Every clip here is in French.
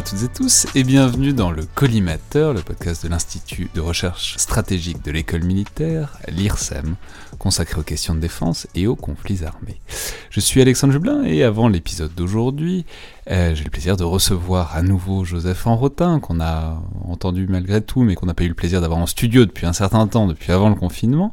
à toutes et tous et bienvenue dans le Collimateur, le podcast de l'Institut de recherche stratégique de l'école militaire, l'IRSEM, consacré aux questions de défense et aux conflits armés. Je suis Alexandre Jublin et avant l'épisode d'aujourd'hui, euh, j'ai le plaisir de recevoir à nouveau Joseph Enrotin, qu'on a entendu malgré tout, mais qu'on n'a pas eu le plaisir d'avoir en studio depuis un certain temps, depuis avant le confinement,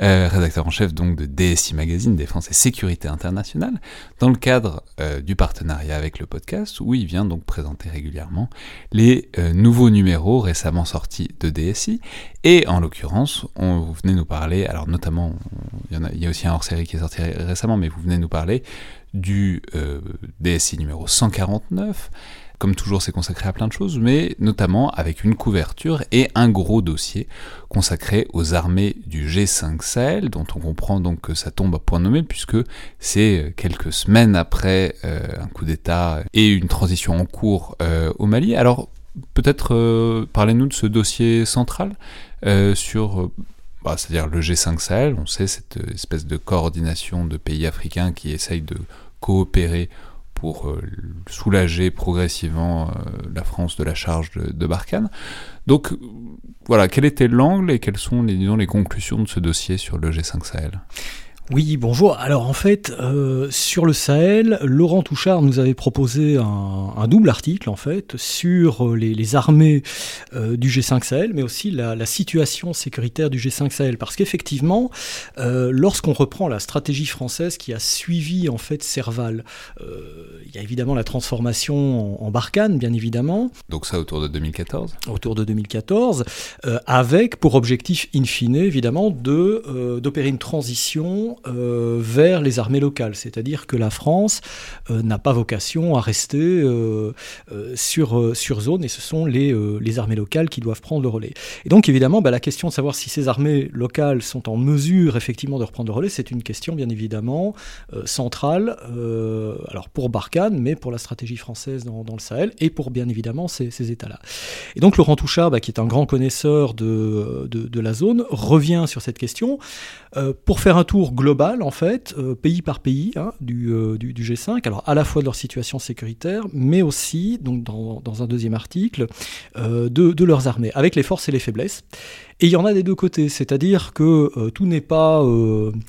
euh, rédacteur en chef donc de DSI Magazine, Défense et Sécurité Internationale, dans le cadre euh, du partenariat avec le podcast, où il vient donc présenter régulièrement les nouveaux numéros récemment sortis de DSI. Et en l'occurrence, vous venez nous parler, alors notamment, il y, en a, il y a aussi un hors-série qui est sorti récemment, mais vous venez nous parler du euh, DSI numéro 149. Comme toujours, c'est consacré à plein de choses, mais notamment avec une couverture et un gros dossier consacré aux armées du G5 Sahel, dont on comprend donc que ça tombe à point nommé, puisque c'est quelques semaines après euh, un coup d'État et une transition en cours euh, au Mali. Alors, peut-être parlez-nous de ce dossier central sur bah, c'est-à-dire le G5 Sahel, on sait cette espèce de coordination de pays africains qui essayent de coopérer pour euh, soulager progressivement euh, la France de la charge de, Barkhane. Donc voilà, quel était l'angle et quelles sont les conclusions de ce dossier sur le G5 Sahel? Oui, bonjour. Alors en fait, euh, sur le Sahel, Laurent Touchard nous avait proposé un, double article en fait sur euh, les, armées euh, du G5 Sahel, mais aussi la, situation sécuritaire du G5 Sahel, parce qu'effectivement, lorsqu'on reprend la stratégie française qui a suivi en fait Serval, il y a évidemment la transformation en, en, Barkhane, bien évidemment. Donc ça autour de 2014. Autour de 2014, avec pour objectif in fine évidemment de d'opérer une transition euh, vers les armées locales, c'est-à-dire que la France euh, n'a pas vocation à rester euh, sur, sur zone et ce sont les, les armées locales qui doivent prendre le relais. Et donc évidemment, bah, la question de savoir si ces armées locales sont en mesure effectivement de reprendre le relais, c'est une question bien évidemment centrale, alors pour Barkhane, mais pour la stratégie française dans, dans le Sahel et pour bien évidemment ces, États-là. Et donc Laurent Touchard, bah, qui est un grand connaisseur de, de, la zone, revient sur cette question pour faire un tour global en fait, euh, pays par pays, hein, euh, du, du, G5, alors à la fois de leur situation sécuritaire, mais aussi, donc dans, dans un deuxième article, euh, de, de, leurs armées, avec les forces et les faiblesses. Et il y en a des deux côtés, c'est-à-dire que tout n'est pas...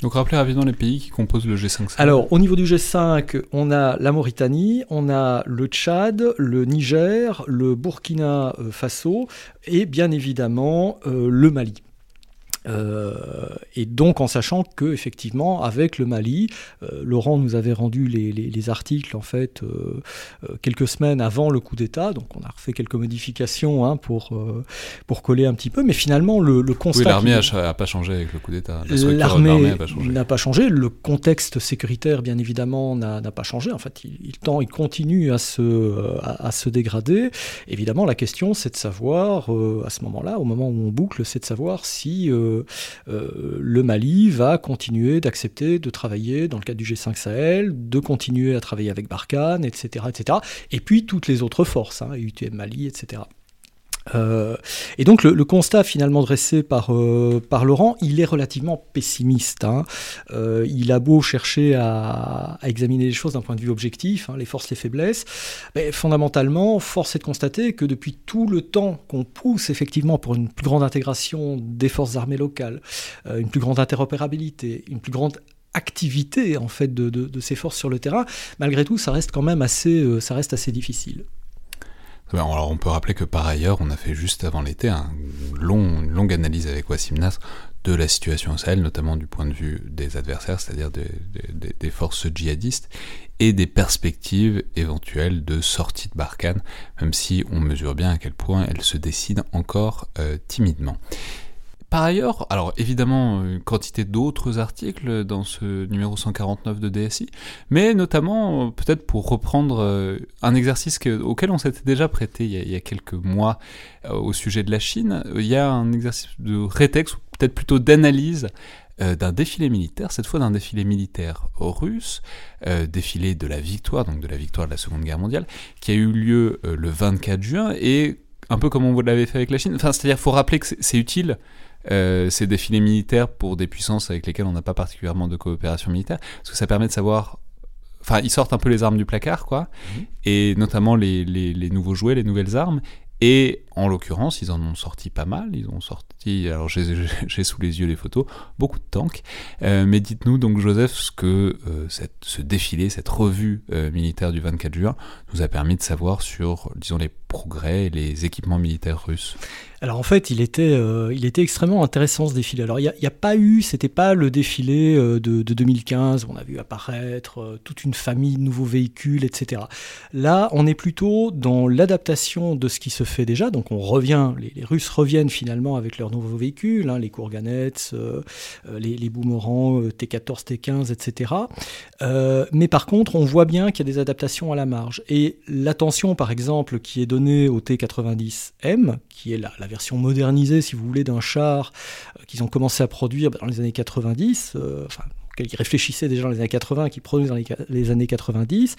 Donc rappelez rapidement les pays qui composent le G5. Alors au niveau du G5, on a la Mauritanie, on a le Tchad, le Niger, le Burkina Faso et bien évidemment le Mali. Euh, et donc en sachant que effectivement avec le Mali, euh, Laurent nous avait rendu les, les, articles en fait euh, quelques semaines avant le coup d'État, donc on a refait quelques modifications hein, pour pour coller un petit peu, mais finalement le, le constat. Oui, l'armée n'a pas changé avec le coup d'État. L'armée n'a pas changé. Le contexte sécuritaire bien évidemment n'a pas changé. En fait, il, il, tend, il continue à se à, à se dégrader. Évidemment, la question c'est de savoir à ce moment-là, au moment où on boucle, c'est de savoir si euh, le Mali va continuer d'accepter de travailler dans le cadre du G5 Sahel, de continuer à travailler avec Barkhane, etc. etc. et puis toutes les autres forces, hein, UTM Mali, etc. Euh, et donc le, constat finalement dressé par, euh, par Laurent, il est relativement pessimiste. Hein. Euh, il a beau chercher à, examiner les choses d'un point de vue objectif, hein, les forces, les faiblesses, mais fondamentalement, force est de constater que depuis tout le temps qu'on pousse effectivement pour une plus grande intégration des forces armées locales, une plus grande interopérabilité, une plus grande activité en fait de, ces forces sur le terrain, malgré tout, ça reste quand même assez, ça reste assez difficile. On peut rappeler que par ailleurs, on a fait juste avant l'été une longue analyse avec Wassim Nasr de la situation au Sahel, notamment du point de vue des adversaires, c'est-à-dire des, forces djihadistes, et des perspectives éventuelles de sortie de Barkhane, même si on mesure bien à quel point elles se décident encore euh, timidement. Par ailleurs, alors évidemment, une quantité d'autres articles dans ce numéro 149 de DSI, mais notamment, peut-être pour reprendre euh, un exercice auquel on s'était déjà prêté il y, a, quelques mois euh, au sujet de la Chine, il y a un exercice de rétex, ou peut-être plutôt d'analyse euh, d'un défilé militaire, cette fois d'un défilé militaire russe, défilé de la victoire, donc de la victoire de la Seconde Guerre mondiale, qui a eu lieu le 24 juin, et un peu comme on l'avait fait avec la Chine, enfin, c'est-à-dire faut rappeler que c'est utile euh, ces défilés militaires pour des puissances avec lesquelles on n'a pas particulièrement de coopération militaire, parce que ça permet de savoir. Enfin, ils sortent un peu les armes du placard, quoi, mhm. et notamment les, les, nouveaux jouets, les nouvelles armes. Et en l'occurrence, ils en ont sorti pas mal. Ils ont sorti, alors j'ai sous les yeux les photos, beaucoup de tanks. Euh, mais dites-nous donc, Joseph, ce que euh, cette, ce défilé, cette revue militaire du 24 juin nous a permis de savoir sur, disons, les progrès et les équipements militaires russes. Alors en fait, il était, euh, il était extrêmement intéressant ce défilé. Alors il n'y a, pas eu, c'était pas le défilé euh, de, 2015 où on a vu apparaître euh, toute une famille de nouveaux véhicules, etc. Là, on est plutôt dans l'adaptation de ce qui se fait déjà. Donc on revient, les, Russes reviennent finalement avec leurs nouveaux véhicules, hein, les Kourganets, les, les boomerangs T14, T15, etc. mais par contre, on voit bien qu'il y a des adaptations à la marge. Et l'attention, par exemple, qui est donnée au T90M, qui est la, la version modernisée, si vous voulez, d'un char euh, qu'ils ont commencé à produire dans les années 90, euh, enfin, qu'ils réfléchissaient déjà dans les années 80, qui produisent dans les, années 90,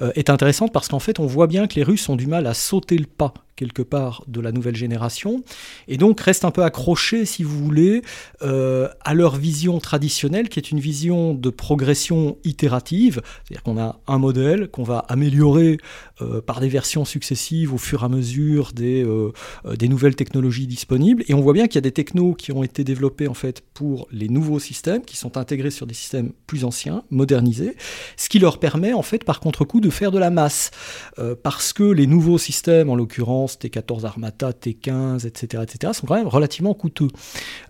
euh, est intéressante parce qu'en fait, on voit bien que les Russes ont du mal à sauter le pas quelque part de la nouvelle génération, et donc restent un peu accrochés, si vous voulez, euh, à leur vision traditionnelle, qui est une vision de progression itérative, c'est-à-dire qu'on a un modèle qu'on va améliorer euh, par des versions successives au fur et à mesure des, euh, des nouvelles technologies disponibles, et on voit bien qu'il y a des technos qui ont été développés en fait pour les nouveaux systèmes, qui sont intégrés sur des systèmes plus anciens, modernisés, ce qui leur permet en fait par contre-coup de faire de la masse, parce que les nouveaux systèmes, en l'occurrence T14 Armata, T15, etc., etc., sont quand même relativement coûteux.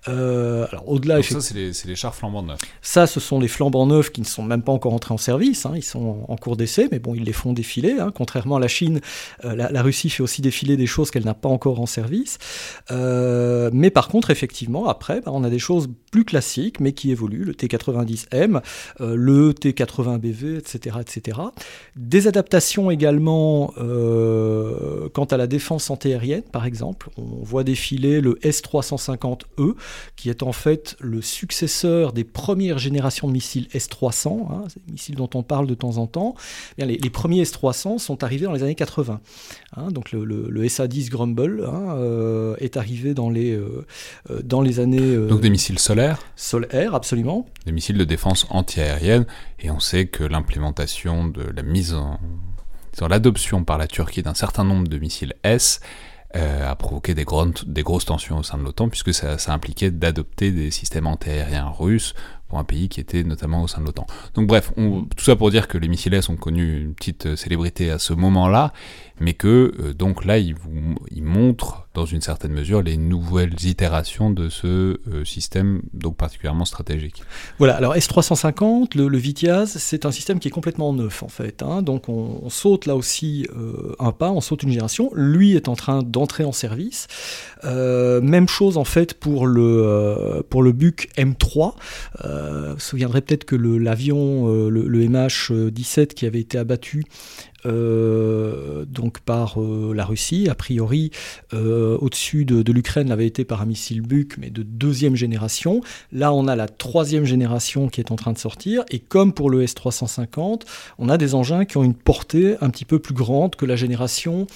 Euh, alors au-delà, ça c'est les, chars flambant neufs. Ça, ce sont les flambants neufs qui ne sont même pas encore entrés en service. Hein. ils sont en, cours d'essai, mais bon, ils les font défiler. Hein. Contrairement à la Chine, euh, la, Russie fait aussi défiler des choses qu'elle n'a pas encore en service. Euh, mais par contre, effectivement, après, bah, on a des choses plus classiques, mais qui évoluent. Le T90M, le T80BV, etc., etc. Des adaptations également quant à la défense antiaérienne, par exemple. On voit défiler le S-350E, qui est en fait le successeur des premières générations de missiles S-300, hein, ces missiles dont on parle de temps en temps. Eh les, premiers S-300 sont arrivés dans les années 80. Hein. donc le, SA-10 Grumble hein, euh, est arrivé dans les, euh, euh, dans les années... donc des missiles solaires Solaires, absolument. Des missiles de défense antiaérienne, et on sait que l'implémentation de la mise en l'adoption par la Turquie d'un certain nombre de missiles S euh, a provoqué des, grosses tensions au sein de l'OTAN, puisque ça, ça impliquait d'adopter des systèmes antiaériens russes pour un pays qui était notamment au sein de l'OTAN. Donc bref, tout ça pour dire que les missiles S ont connu une petite euh, célébrité à ce moment-là, mais que euh, donc là, ils montrent dans une certaine mesure les nouvelles itérations de ce euh, système, donc particulièrement stratégique. Voilà, alors S350, le, le Vitiaz, c'est un système qui est complètement neuf en fait. Hein. donc on, saute là aussi euh, un pas, on saute une génération. Lui est en train d'entrer en service. Même chose en fait pour le, pour le BUC M3. vous vous souviendrez peut-être que l'avion, le, le, MH17 qui avait été abattu donc par euh, la Russie. A priori, euh, au-dessus de, l'Ukraine, l'avait été par un missile Buk, mais de deuxième génération. Là, on a la troisième génération qui est en train de sortir. Et comme pour le S-350, on a des engins qui ont une portée un petit peu plus grande que la génération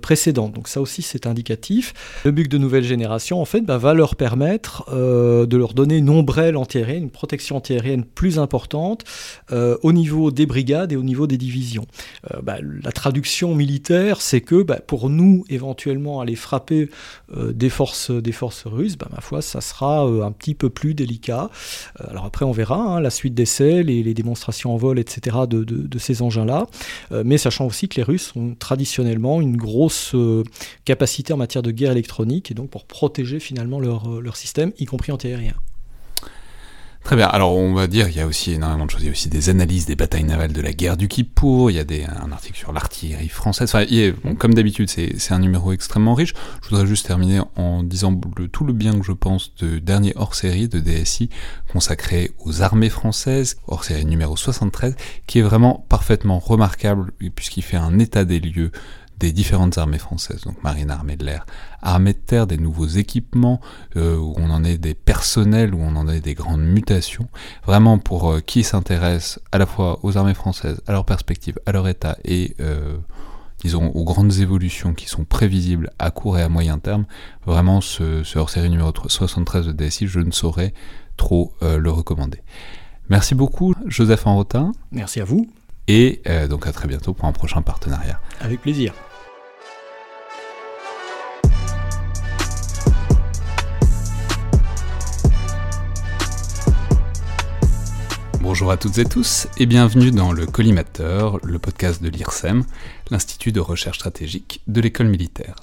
précédente. Donc ça aussi, c'est indicatif. Le Buk de nouvelle génération, en fait, bah, va leur permettre de leur donner une ombrelle antiaérienne, une protection antiaérienne plus importante au niveau des brigades et au niveau des divisions. Bah, la traduction militaire, c'est que bah, pour nous, éventuellement, aller frapper des, forces, des forces russes, bah, ma foi, ça sera un petit peu plus délicat. alors après, on verra hein, la suite d'essais, les, les, démonstrations en vol, etc. de ces engins-là. mais sachant aussi que les Russes ont traditionnellement une grosse capacité en matière de guerre électronique, et donc pour protéger finalement leur, leur système, y compris antiaérien. Très bien. Alors, on va dire, il y a aussi énormément de choses. Il y a aussi des analyses des batailles navales de la guerre du Kippour. Il y a un article sur l'artillerie française. Enfin, comme d'habitude, c'est un numéro extrêmement riche. Je voudrais juste terminer en disant tout le bien que je pense de dernier hors-série de DSI consacré aux armées françaises, hors-série numéro 73, qui est vraiment parfaitement remarquable puisqu'il fait un état des lieux des différentes armées françaises, donc marine, armée de l'air, armée de terre, des nouveaux équipements, euh, où on en est des personnels, où on en est des grandes mutations. Vraiment pour euh, qui s'intéresse à la fois aux armées françaises, à leur perspective, à leur état et euh, disons aux grandes évolutions qui sont prévisibles à court et à moyen terme, vraiment ce, ce hors-série numéro 73 de DSI, je ne saurais trop le recommander. Merci beaucoup Joseph Enrotin. Merci à vous. Et donc à très bientôt pour un prochain partenariat. Avec plaisir. Bonjour à toutes et tous et bienvenue dans le Collimateur, le podcast de l'IRSEM, l'Institut de recherche stratégique de l'école militaire.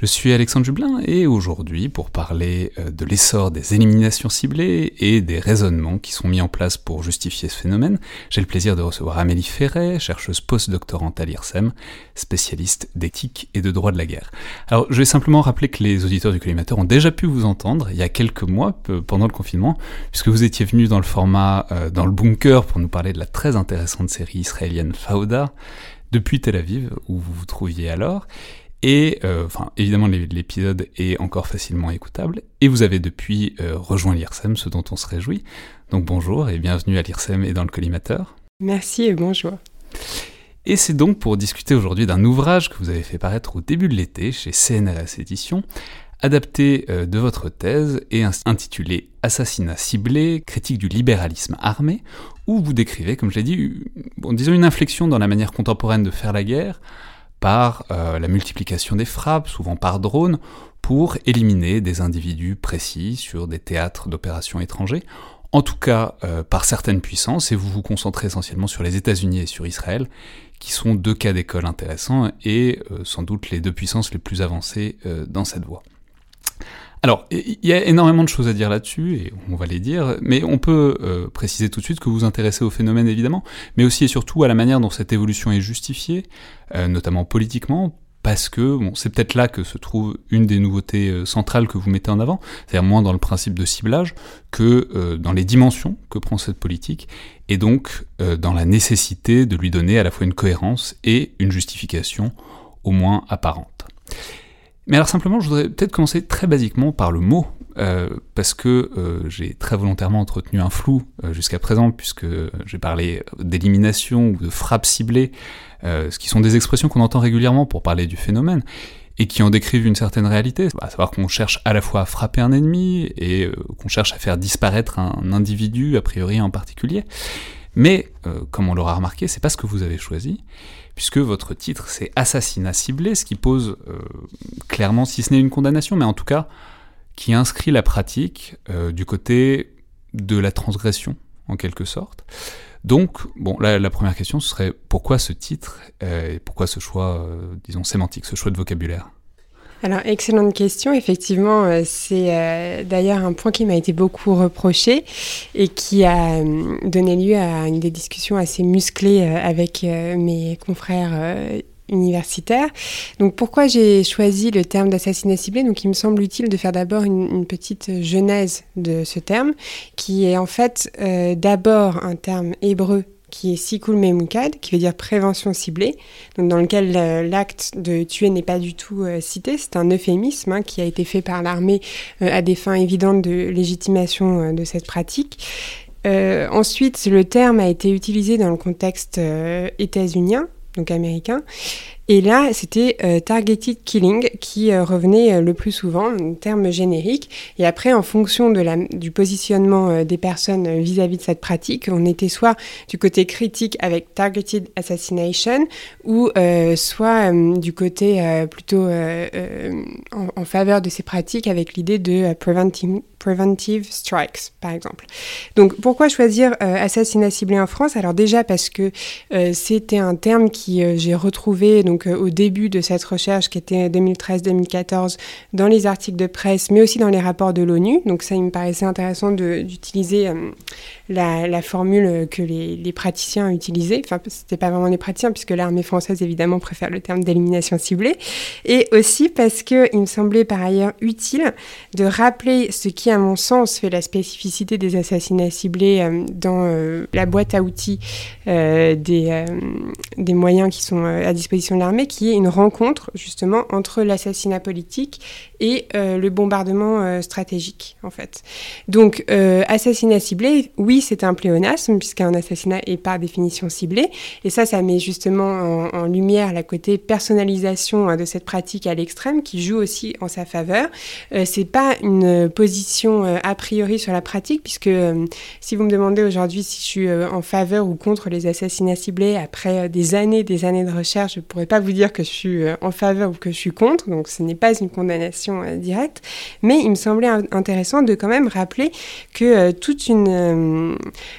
Je suis Alexandre Jublin et aujourd'hui, pour parler euh, de l'essor des éliminations ciblées et des raisonnements qui sont mis en place pour justifier ce phénomène, j'ai le plaisir de recevoir Amélie Ferret, chercheuse post-doctorante à l'IRSEM, spécialiste d'éthique et de droit de la guerre. Alors, je vais simplement rappeler que les auditeurs du collimateur ont déjà pu vous entendre il y a quelques mois, pendant le confinement, puisque vous étiez venu dans le format euh, dans le bunker pour nous parler de la très intéressante série israélienne Fauda, depuis Tel Aviv, où vous vous trouviez alors. Et euh, enfin, évidemment, l'épisode est encore facilement écoutable. Et vous avez depuis euh, rejoint l'IRSEM, ce dont on se réjouit. Donc bonjour et bienvenue à l'IRSEM et dans le collimateur. Merci et bonjour. Et c'est donc pour discuter aujourd'hui d'un ouvrage que vous avez fait paraître au début de l'été chez CNRS Éditions, adapté euh, de votre thèse et intitulé Assassinat ciblé, critique du libéralisme armé, où vous décrivez, comme je l'ai dit, bon, disons une inflexion dans la manière contemporaine de faire la guerre, par euh, la multiplication des frappes, souvent par drone, pour éliminer des individus précis sur des théâtres d'opérations étrangers, en tout cas euh, par certaines puissances, et vous vous concentrez essentiellement sur les États-Unis et sur Israël, qui sont deux cas d'école intéressants et euh, sans doute les deux puissances les plus avancées dans cette voie. Alors, il y a énormément de choses à dire là-dessus, et on va les dire, mais on peut euh, préciser tout de suite que vous vous intéressez au phénomène évidemment, mais aussi et surtout à la manière dont cette évolution est justifiée, euh, notamment politiquement, parce que bon, c'est peut-être là que se trouve une des nouveautés euh, centrales que vous mettez en avant, c'est-à-dire moins dans le principe de ciblage que dans les dimensions que prend cette politique, et donc dans la nécessité de lui donner à la fois une cohérence et une justification au moins apparente. Mais alors simplement, je voudrais peut-être commencer très basiquement par le mot, euh, parce que euh, j'ai très volontairement entretenu un flou euh, jusqu'à présent, puisque j'ai parlé d'élimination ou de frappe ciblée, ce qui sont des expressions qu'on entend régulièrement pour parler du phénomène, et qui en décrivent une certaine réalité, à savoir qu'on cherche à la fois à frapper un ennemi, et qu'on cherche à faire disparaître un individu, a priori en particulier. Mais, comme on l'aura remarqué, c'est pas ce que vous avez choisi puisque votre titre c'est Assassinat ciblé, ce qui pose euh, clairement, si ce n'est une condamnation, mais en tout cas qui inscrit la pratique euh, du côté de la transgression, en quelque sorte. Donc, bon, la première question, ce serait pourquoi ce titre euh, et pourquoi ce choix, disons, sémantique, ce choix de vocabulaire? Alors, excellente question. Effectivement, euh, c'est euh, d'ailleurs un point qui m'a été beaucoup reproché et qui a euh, donné lieu à une des discussions assez musclées avec mes confrères universitaires. Donc pourquoi j'ai choisi le terme d'assassinat ciblé? Donc il me semble utile de faire d'abord une, petite genèse de ce terme, qui est en fait d'abord un terme hébreu qui est Sikul Memukad, qui veut dire prévention ciblée, dans lequel euh, l'acte de tuer n'est pas du tout euh, cité. C'est un euphémisme hein, qui a été fait par l'armée euh, à des fins évidentes de légitimation de cette pratique. ensuite, le terme a été utilisé dans le contexte états-unien, donc américain, Et là, c'était targeted killing qui revenait le plus souvent, un terme générique. Et après, en fonction du positionnement des personnes vis-à-vis -vis de cette pratique, on était soit du côté critique avec targeted assassination ou soit du côté plutôt en, faveur de ces pratiques avec l'idée de preventive preventive strikes, par exemple. Donc, pourquoi choisir euh, assassinat ciblé en France? Alors déjà parce que euh, c'était un terme qui euh, j'ai retrouvé donc au début de cette recherche, qui était 2013-2014, dans les articles de presse, mais aussi dans les rapports de l'ONU. Donc ça, il me paraissait intéressant d'utiliser la, formule que les, praticiens utilisaient. Enfin, c'était pas vraiment les praticiens, puisque l'armée française évidemment préfère le terme d'élimination ciblée. Et aussi parce que il me semblait par ailleurs utile de rappeler ce qui à mon sens, fait la spécificité des assassinats ciblés euh, dans euh, la boîte à outils euh, des, des moyens qui sont à disposition de l'armée, qui est une rencontre justement entre l'assassinat politique et le bombardement stratégique, en fait. Donc, assassinat ciblé, oui, c'est un pléonasme, puisqu'un assassinat est par définition ciblé, et ça, ça met justement en, lumière la côté personnalisation hein, de cette pratique à l'extrême, qui joue aussi en sa faveur. c'est pas une position euh, a priori sur la pratique, puisque euh, si vous me demandez aujourd'hui si je suis euh, en faveur ou contre les assassinats ciblés, après des années, des années de recherche, je pourrais pas vous dire que je suis en faveur ou que je suis contre, donc ce n'est pas une condamnation directe, mais il me semblait intéressant de quand même rappeler que toute, une,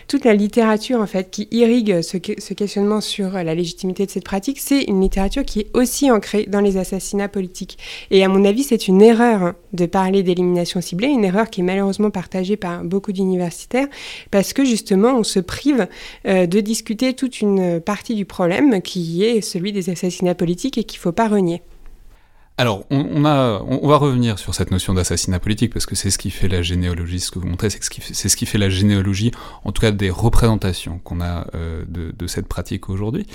toute la littérature en fait qui irrigue ce, questionnement sur la légitimité de cette pratique, c'est une littérature qui est aussi ancrée dans les assassinats politiques. Et à mon avis, c'est une erreur hein, de parler d'élimination ciblée, une erreur qui est malheureusement partagée par beaucoup d'universitaires, parce que justement, on se prive euh, de discuter toute une partie du problème qui est celui des assassinats politiques et qu'il ne faut pas renier. Alors, on, va revenir sur cette notion d'assassinat politique parce que c'est ce qui fait la généalogie, ce que vous montrez, c'est ce, qui fait, la généalogie, en tout cas des représentations qu'on a euh, de, cette pratique aujourd'hui.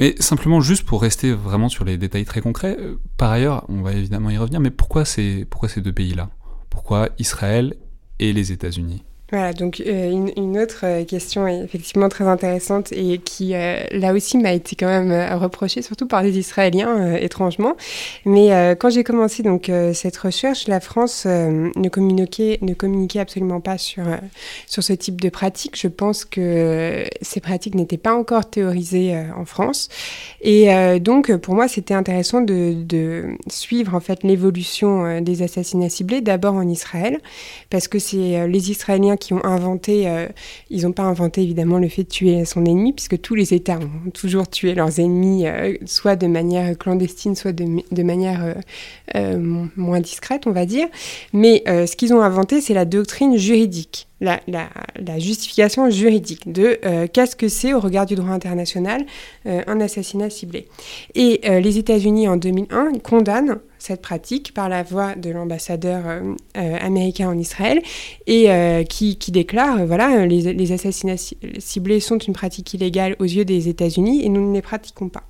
Mais simplement, juste pour rester vraiment sur les détails très concrets, euh, par ailleurs, on va évidemment y revenir, mais pourquoi ces deux pays-là? Pourquoi Israël et les États-Unis? Voilà, donc euh, une, autre euh, question est effectivement très intéressante et qui, euh, là aussi, m'a été quand même reprochée, surtout par des Israéliens, étrangement. Mais quand j'ai commencé donc cette recherche, la France ne, communiquait, ne communiquait absolument pas sur, sur ce type de pratique. Je pense que ces pratiques n'étaient pas encore théorisées en France. Et donc, pour moi, c'était intéressant de, de, suivre en fait l'évolution des assassinats ciblés, d'abord en Israël, parce que c'est les Israéliens qui ont inventé, euh, ils n'ont pas inventé évidemment le fait de tuer son ennemi, puisque tous les États ont toujours tué leurs ennemis, euh, soit de manière clandestine, soit de, manière euh, moins discrète, on va dire. Mais ce qu'ils ont inventé, c'est la doctrine juridique la, justification juridique de qu'est-ce que c'est au regard du droit international un assassinat ciblé. Et les États-Unis en 2001 condamnent cette pratique par la voix de l'ambassadeur américain en Israël et qui, déclare voilà les, les assassinats ciblés sont une pratique illégale aux yeux des États-Unis et nous ne les pratiquons pas.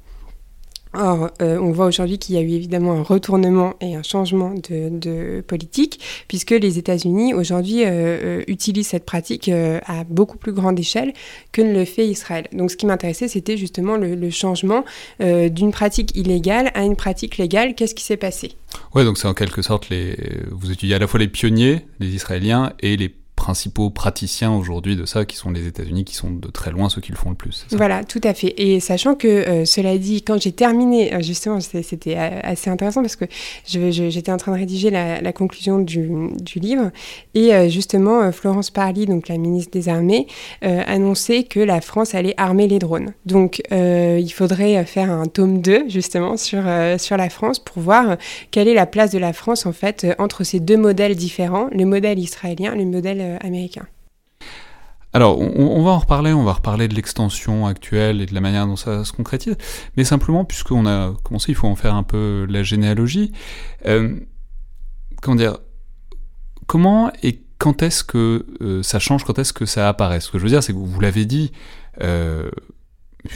Or, euh, on voit aujourd'hui qu'il y a eu évidemment un retournement et un changement de, politique, puisque les États-Unis aujourd'hui euh, euh, utilisent cette pratique à beaucoup plus grande échelle que ne le fait Israël. Donc, ce qui m'intéressait, c'était justement le, changement d'une pratique illégale à une pratique légale. Qu'est-ce qui s'est passé? Ouais, donc c'est en quelque sorte les. Vous étudiez à la fois les pionniers, les Israéliens, et les principaux praticiens aujourd'hui de ça, qui sont les États-Unis, qui sont de très loin ceux qui le font le plus. Voilà, tout à fait. Et sachant que, euh, cela dit, quand j'ai terminé, euh, justement, c'était assez intéressant parce que j'étais en train de rédiger la, conclusion du, livre, et euh, justement, Florence Parly, donc la ministre des Armées, annonçait que la France allait armer les drones. Donc, il faudrait faire un tome 2, justement, sur, sur la France pour voir quelle est la place de la France, en fait, entre ces deux modèles différents, le modèle israélien, le modèle euh, américain. Alors, on, va en reparler, on va reparler de l'extension actuelle et de la manière dont ça se concrétise, mais simplement, puisqu'on a commencé, il faut en faire un peu la généalogie. Euh, comment dire Comment et quand est-ce que euh, ça change, quand est-ce que ça apparaît? Ce que je veux dire, c'est que vous, l'avez dit,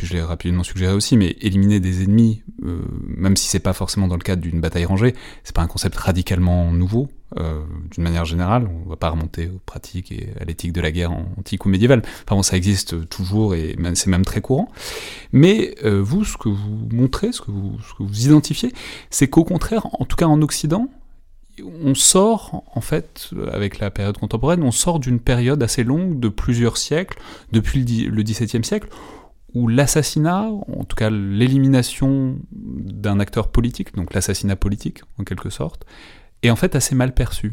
je l'ai rapidement suggéré aussi, mais éliminer des ennemis, euh, même si c'est pas forcément dans le cadre d'une bataille rangée, c'est pas un concept radicalement nouveau, euh, d'une manière générale. On va pas remonter aux pratiques et à l'éthique de la guerre antique ou médiévale. Enfin bon, ça existe toujours et c'est même très courant. Mais euh, vous, ce que vous montrez, ce que vous, ce que vous identifiez, c'est qu'au contraire, en tout cas en Occident, on sort, en fait, avec la période contemporaine, on sort d'une période assez longue de plusieurs siècles, depuis le XVIIe siècle, où l'assassinat, en tout cas l'élimination d'un acteur politique, donc l'assassinat politique en quelque sorte, est en fait assez mal perçu.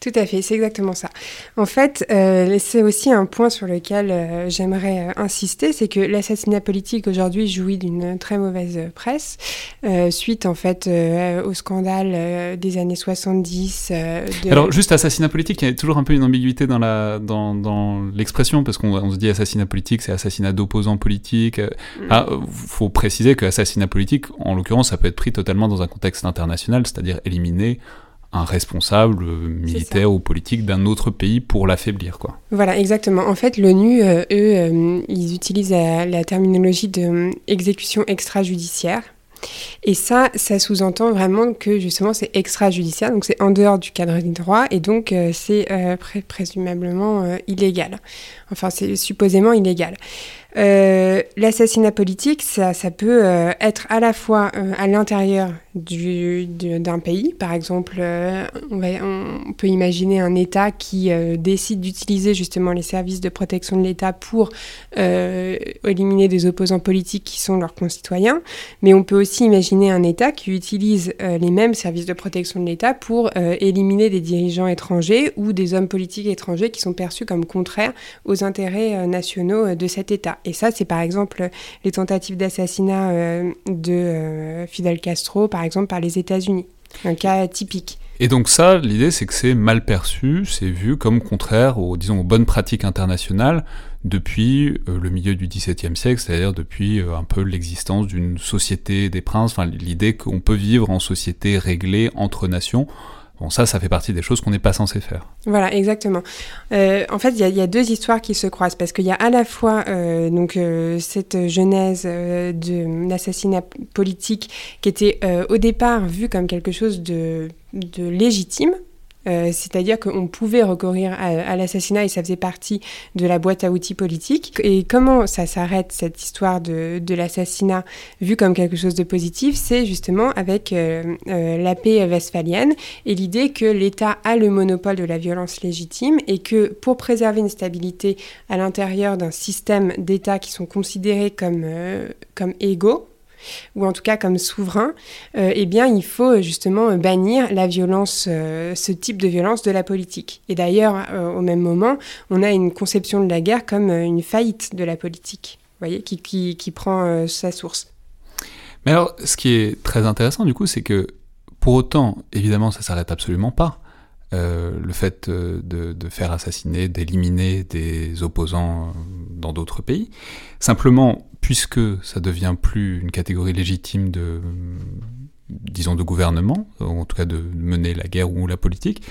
Tout à fait, c'est exactement ça. En fait, euh, c'est aussi un point sur lequel euh, j'aimerais euh, insister, c'est que l'assassinat politique aujourd'hui jouit d'une très mauvaise presse, suite en fait au scandale des années 70. Alors juste assassinat politique, il y a toujours un peu une ambiguïté dans la dans, dans l'expression parce qu'on se dit assassinat politique, c'est assassinat d'opposants politiques. Il mm. ah, faut préciser que assassinat politique, en l'occurrence, ça peut être pris totalement dans un contexte international, c'est-à-dire éliminer un responsable militaire ou politique d'un autre pays pour l'affaiblir. quoi. Voilà, exactement. En fait, l'ONU, euh, eux, euh, ils utilisent la, terminologie de exécution extrajudiciaire. Et ça, ça sous-entend vraiment que justement c'est extrajudiciaire, donc c'est en dehors du cadre du droit et donc euh, c'est présumablement illégal. Enfin, c'est supposément illégal. Euh, l'assassinat politique, ça, peut euh, être à la fois euh, à l'intérieur d'un pays. Par exemple, on, peut imaginer un État qui décide d'utiliser justement les services de protection de l'État pour éliminer des opposants politiques qui sont leurs concitoyens. Mais on peut aussi imaginer un État qui utilise les mêmes services de protection de l'État pour éliminer des dirigeants étrangers ou des hommes politiques étrangers qui sont perçus comme contraires aux intérêts nationaux de cet État. Et ça, c'est par exemple les tentatives d'assassinat euh, de euh, Fidel Castro, par exemple, par les États-Unis. Un cas typique. Et donc ça, l'idée, c'est que c'est mal perçu, c'est vu comme contraire aux, disons, bonnes pratiques internationales depuis euh, le milieu du XVIIe siècle, c'est-à-dire depuis un peu l'existence d'une société des princes, enfin, l'idée qu'on peut vivre en société réglée entre nations, Bon, ça, ça fait partie des choses qu'on n'est pas censé faire. Voilà, exactement. Euh, en fait, il y, a deux histoires qui se croisent parce qu'il y a à la fois euh, donc euh, cette genèse de l'assassinat politique qui était au départ vu comme quelque chose de légitime euh, c'est-à-dire qu'on pouvait recourir à, l'assassinat et ça faisait partie de la boîte à outils politique. Et comment ça s'arrête, cette histoire de, l'assassinat vu comme quelque chose de positif? C'est justement avec euh, euh, la paix westphalienne et l'idée que l'État a le monopole de la violence légitime et que pour préserver une stabilité à l'intérieur d'un système d'États qui sont considérés comme, comme égaux, ou en tout cas comme souverain, euh, eh bien, il faut justement bannir la violence, euh, ce type de violence de la politique. Et d'ailleurs, euh, au même moment, on a une conception de la guerre comme une faillite de la politique, voyez, qui, qui, prend sa source. Mais alors, ce qui est très intéressant, du coup, c'est que pour autant, évidemment, ça s'arrête absolument pas. le fait de, de, faire assassiner, d'éliminer des opposants dans d'autres pays. Simplement, puisque ça devient plus une catégorie légitime de, disons, de gouvernement, ou en tout cas de mener la guerre ou la politique,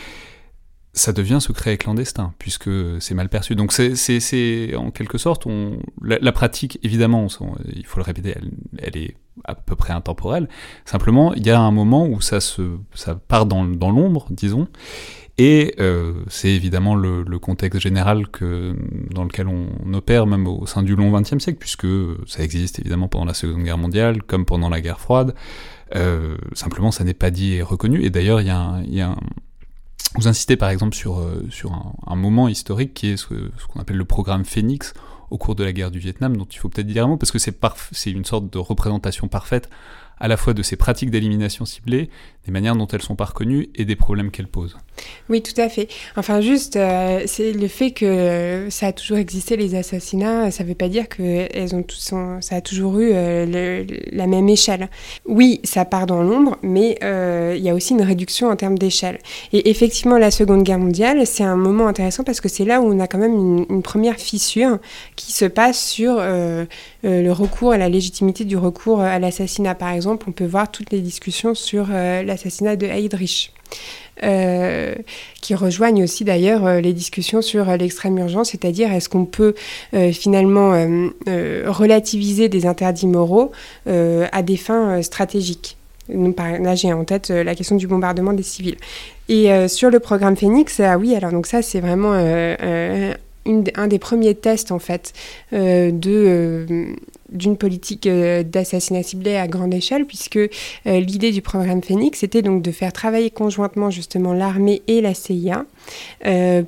ça devient secret et clandestin, puisque c'est mal perçu. Donc c'est en quelque sorte, on, la, pratique, évidemment, il faut le répéter, elle, est à peu près intemporelle. Simplement, il y a un moment où ça, se, ça part dans, dans l'ombre, disons, et euh, c'est évidemment le, contexte général que, dans lequel on opère, même au sein du long XXe siècle, puisque ça existe évidemment pendant la Seconde Guerre mondiale, comme pendant la guerre froide. Euh, simplement, ça n'est pas dit et reconnu. Et d'ailleurs, il y a, un, y a un... Vous insistez par exemple sur, euh, sur un, moment historique qui est ce, ce qu'on appelle le programme Phoenix au cours de la guerre du Vietnam, dont il faut peut-être dire un mot, parce que c'est une sorte de représentation parfaite à la fois de ces pratiques d'élimination ciblée, des manières dont elles sont pas reconnues et des problèmes qu'elles posent. Oui, tout à fait. Enfin, juste, euh, c'est le fait que ça a toujours existé, les assassinats, ça ne veut pas dire que elles ont ça a toujours eu euh, la même échelle. Oui, ça part dans l'ombre, mais euh, il y a aussi une réduction en termes d'échelle. Et effectivement, la Seconde Guerre mondiale, c'est un moment intéressant parce que c'est là où on a quand même une première fissure qui se passe sur le recours et la légitimité du recours à l'assassinat. Par exemple, on peut voir toutes les discussions sur l'assassinat de Heydrich. qui rejoignent aussi d'ailleurs les discussions sur l'extrême urgence, c'est-à-dire est-ce qu'on peut finalement relativiser des interdits moraux à des fins stratégiques? Là, j'ai en tête la question du bombardement des civils. Et sur le programme Phoenix, ah oui, alors donc ça, c'est vraiment un des premiers tests en fait euh, de euh, d'une politique euh, d'assassinat ciblé à grande échelle, puisque l'idée du programme Phoenix était donc de faire travailler conjointement justement l'armée et la CIA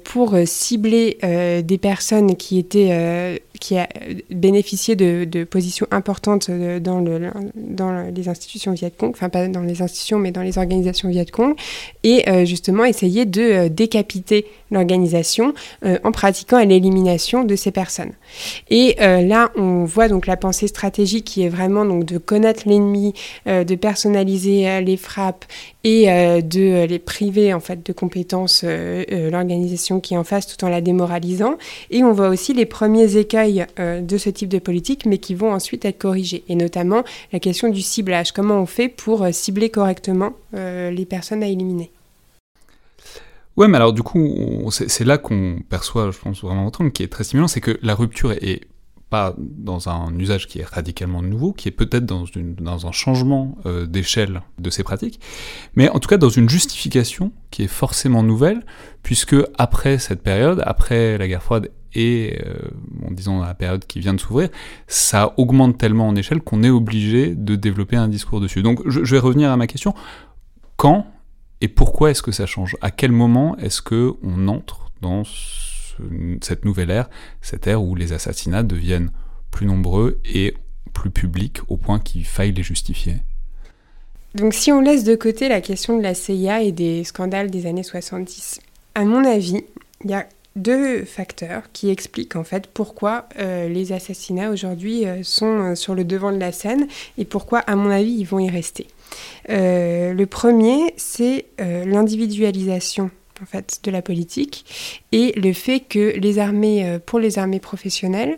pour cibler des personnes qui étaient qui a bénéficié de, positions importantes dans, le, dans les institutions Vietcong, enfin pas dans les institutions mais dans les organisations Vietcong, et euh, justement essayer de euh, décapiter l'organisation euh, en pratiquant l'élimination de ces personnes. Et là, on voit donc la pensée stratégique qui est vraiment donc de connaître l'ennemi, de personnaliser les frappes et de les priver en fait de compétences l'organisation qui est en face tout en la démoralisant. Et on voit aussi les premiers écueils euh, de ce type de politique, mais qui vont ensuite être corrigées. Et notamment la question du ciblage. Comment on fait pour euh, cibler correctement euh, les personnes à éliminer? Ouais, mais alors du coup, c'est là qu'on perçoit, je pense, vraiment un qui est très stimulant, c'est que la rupture est pas dans un usage qui est radicalement nouveau, qui est peut-être dans, dans, un changement d'échelle de ces pratiques, mais en tout cas dans une justification qui est forcément nouvelle, puisque après cette période, après la guerre froide et, euh, en disant la période qui vient de s'ouvrir, ça augmente tellement en échelle qu'on est obligé de développer un discours dessus. Donc je, vais revenir à ma question. Quand et pourquoi est-ce que ça change? À quel moment est-ce que on entre dans cette nouvelle ère, cette ère où les assassinats deviennent plus nombreux et plus publics au point qu'il faille les justifier donc si on laisse de côté la question de la CIA et des scandales des années 70, à mon avis, il y a deux facteurs qui expliquent en fait pourquoi euh, les assassinats aujourd'hui euh, sont euh, sur le devant de la scène et pourquoi, à mon avis, ils vont y rester. le premier, c'est l'individualisation en fait de la politique et le fait que les armées, pour les armées professionnelles,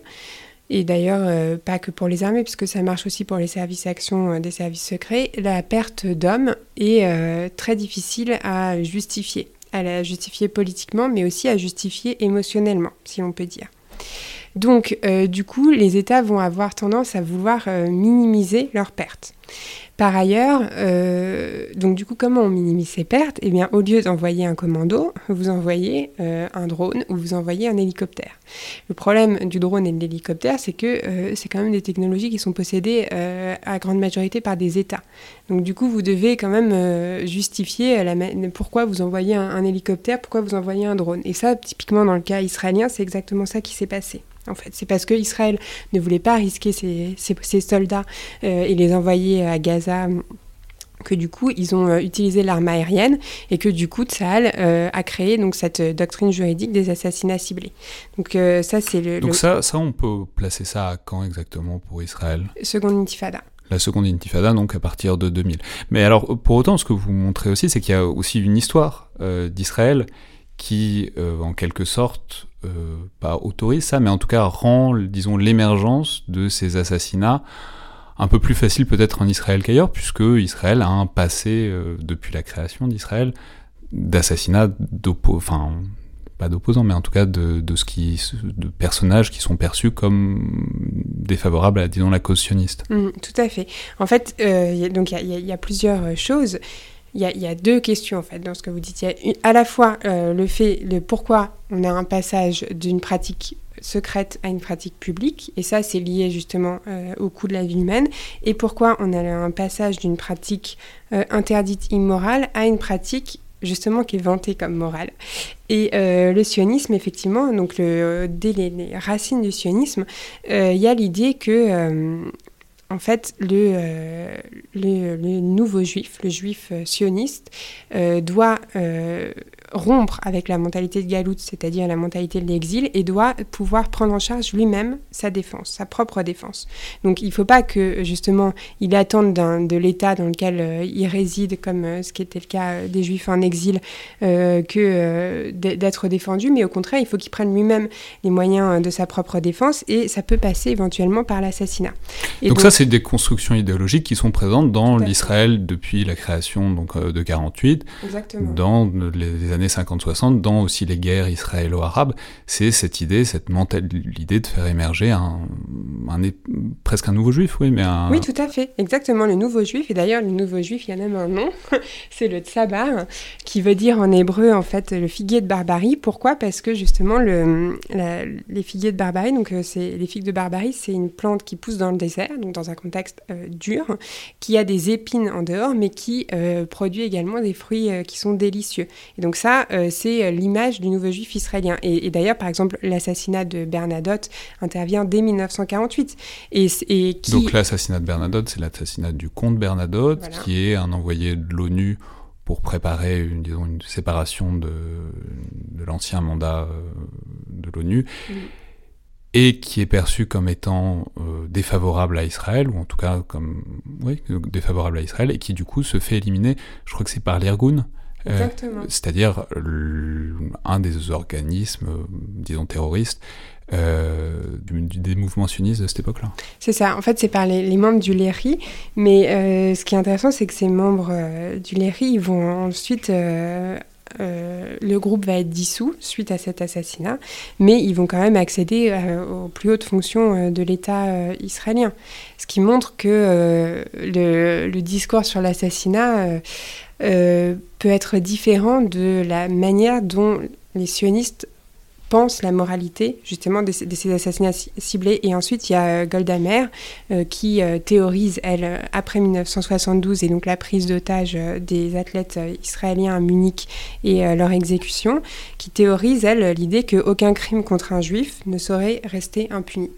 et d'ailleurs pas que pour les armées, puisque ça marche aussi pour les services actions des services secrets, la perte d'hommes est très difficile à justifier à la justifier politiquement, mais aussi à justifier émotionnellement, si on peut dire. Donc, euh, du coup, les États vont avoir tendance à vouloir euh, minimiser leurs pertes. Par ailleurs, euh, donc du coup, comment on minimise ces pertes? Eh bien, au lieu d'envoyer un commando, vous envoyez euh, un drone ou vous envoyez un hélicoptère. Le problème du drone et de l'hélicoptère, c'est que euh, c'est quand même des technologies qui sont possédées à grande majorité par des États. Donc du coup, vous devez quand même justifier pourquoi vous envoyez un hélicoptère, pourquoi vous envoyez un drone. Et ça, typiquement dans le cas israélien, c'est exactement ça qui s'est passé en fait. C'est parce qu'Israël ne voulait pas risquer ses, soldats et les envoyer à Gaza que du coup ils ont euh, utilisé l'arme aérienne et que du coup Tsahal euh, a créé donc cette doctrine juridique des assassinats ciblés. Donc ça c'est le Donc ça ça on peut placer ça à quand exactement pour Israël? Seconde intifada. La seconde intifada donc à partir de 2000. Mais alors pour autant ce que vous montrez aussi c'est qu'il y a aussi une histoire d'Israël qui en quelque sorte euh, pas autorise ça, mais en tout cas rend, disons, l'émergence de ces assassinats un peu plus facile peut-être en Israël qu'ailleurs, puisque Israël a un passé, euh, depuis la création d'Israël, d'assassinats d'opposants, enfin, pas d'opposants, mais en tout cas de, personnages qui sont perçus comme défavorables à, disons, la cause sioniste. Mmh, tout à fait. En fait, euh, il y, y, a plusieurs choses. Il y, a, deux questions en fait dans ce que vous dites. Il y a à la fois euh, le fait, le pourquoi on a un passage d'une pratique secrète à une pratique publique, et ça c'est lié justement euh, au coût de la vie humaine, et pourquoi on a un passage d'une pratique euh, interdite immorale à une pratique justement qui est vantée comme morale. Et le sionisme, effectivement, donc le, dès les, racines du sionisme, il y a l'idée que en fait, le, nouveau juif, le juif euh, sioniste, euh, doit euh, rompre avec la mentalité de Galoute, c'est-à-dire la mentalité de l'exil, et doit pouvoir prendre en charge lui-même sa défense, sa propre défense. Donc il ne faut pas que justement il attende de l'État dans lequel euh, il réside, comme euh, ce qui était le cas euh, des Juifs en exil, que d'être défendu, mais au contraire il faut qu'il prenne lui-même les moyens de sa propre défense, et ça peut passer éventuellement par l'assassinat. Donc, donc, ça c'est des constructions idéologiques qui sont présentes dans l'Israël depuis la création donc, de 48, Exactement. dans les années 50-60, dans aussi les guerres israélo-arabes, c'est cette idée, cette l'idée de faire émerger un, presque un nouveau juif, oui, mais un... Oui, tout à fait, exactement, le nouveau juif, et d'ailleurs, le nouveau juif, il y a même un nom, c'est le tsabar, qui veut dire en hébreu, en fait, le figuier de barbarie. Pourquoi? Parce que justement, le, les figuiers de barbarie, donc euh, c'est les figues de barbarie, c'est une plante qui pousse dans le désert, donc dans un contexte euh, dur, qui a des épines en dehors, mais qui euh, produit également des fruits qui sont délicieux. Et donc ça, c'est l'image du nouveau juif israélien. Et, d'ailleurs, par exemple, l'assassinat de Bernadotte intervient dès 1948. Et, et qui... Donc l'assassinat de Bernadotte, c'est l'assassinat du comte Bernadotte, qui est un envoyé de l'ONU pour préparer une, disons, une séparation de, de l'ancien mandat euh, de l'ONU. et qui est perçu comme étant euh, défavorable à Israël, ou en tout cas comme oui, défavorable à Israël, et qui du coup se fait éliminer, je crois que c'est par l'Irgun, euh, c'est-à-dire un des organismes, disons terroristes, euh, des mouvements sionistes de cette époque-là. C'est ça, en fait c'est par les, membres du LERI, mais euh, ce qui est intéressant c'est que ces membres du LERI ils vont ensuite... le groupe va être dissous suite à cet assassinat, mais ils vont quand même accéder aux plus hautes fonctions de l'État israélien. Ce qui montre que le, le, discours sur l'assassinat euh, peut être différent de la manière dont les sionistes pensent la moralité justement de, ces assassinats ciblés. Et ensuite, il y a euh, Golda Meir euh, qui théorise, elle, après 1972 et donc la prise d'otage des athlètes israéliens à Munich et leur exécution, qui théorise, elle, l'idée qu'aucun crime contre un juif ne saurait rester impuni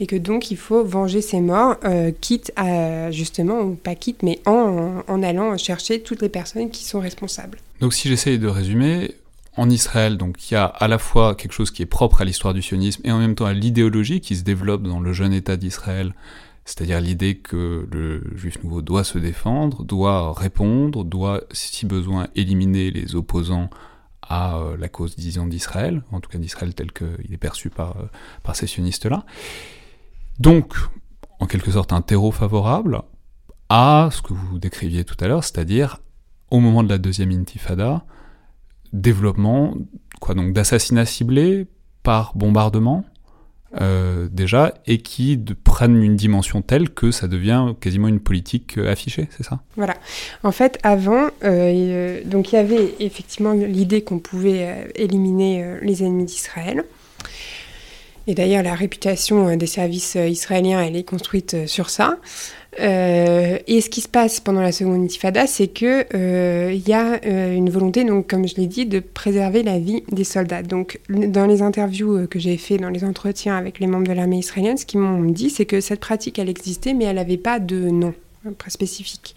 et que donc il faut venger ses morts, euh, quitte à justement, ou pas quitte, mais en, en, allant chercher toutes les personnes qui sont responsables. Donc si j'essaye de résumer, en Israël, donc il y a à la fois quelque chose qui est propre à l'histoire du sionisme et en même temps à l'idéologie qui se développe dans le jeune État d'Israël, c'est-à-dire l'idée que le juif nouveau doit se défendre, doit répondre, doit, si besoin, éliminer les opposants à euh, la cause, disons, d'Israël, en tout cas d'Israël tel qu'il est perçu par, euh, par ces sionistes-là. Donc, en quelque sorte, un terreau favorable à ce que vous décriviez tout à l'heure, c'est-à-dire au moment de la deuxième intifada, développement donc d'assassinats ciblés par bombardement euh, déjà et qui prennent une dimension telle que ça devient quasiment une politique euh, affichée, c'est ça? Voilà. En fait, avant, euh, donc il y avait effectivement l'idée qu'on pouvait éliminer les ennemis d'Israël. Et d'ailleurs, la réputation des services israéliens, elle est construite sur ça. Et ce qui se passe pendant la seconde intifada, c'est que il y a une volonté, donc comme je l'ai dit, de préserver la vie des soldats. Donc, dans les interviews que j'ai fait, dans les entretiens avec les membres de l'armée israélienne, ce qu'ils m'ont dit, c'est que cette pratique, elle existait, mais elle n'avait pas de nom très spécifique.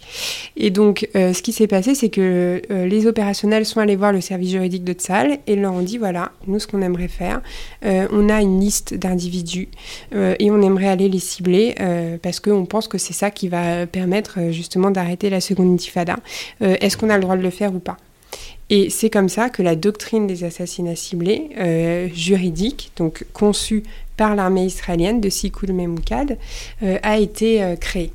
Et donc, euh, ce qui s'est passé, c'est que euh, les opérationnels sont allés voir le service juridique de Tsal et leur ont dit voilà, nous, ce qu'on aimerait faire, euh, on a une liste d'individus et on aimerait aller les cibler parce qu'on pense que c'est ça qui va permettre justement d'arrêter la seconde intifada. Est-ce qu'on a le droit de le faire ou pas? Et c'est comme ça que la doctrine des assassinats ciblés, juridique, donc conçue par l'armée israélienne de Sikul Memoukad, a été créée.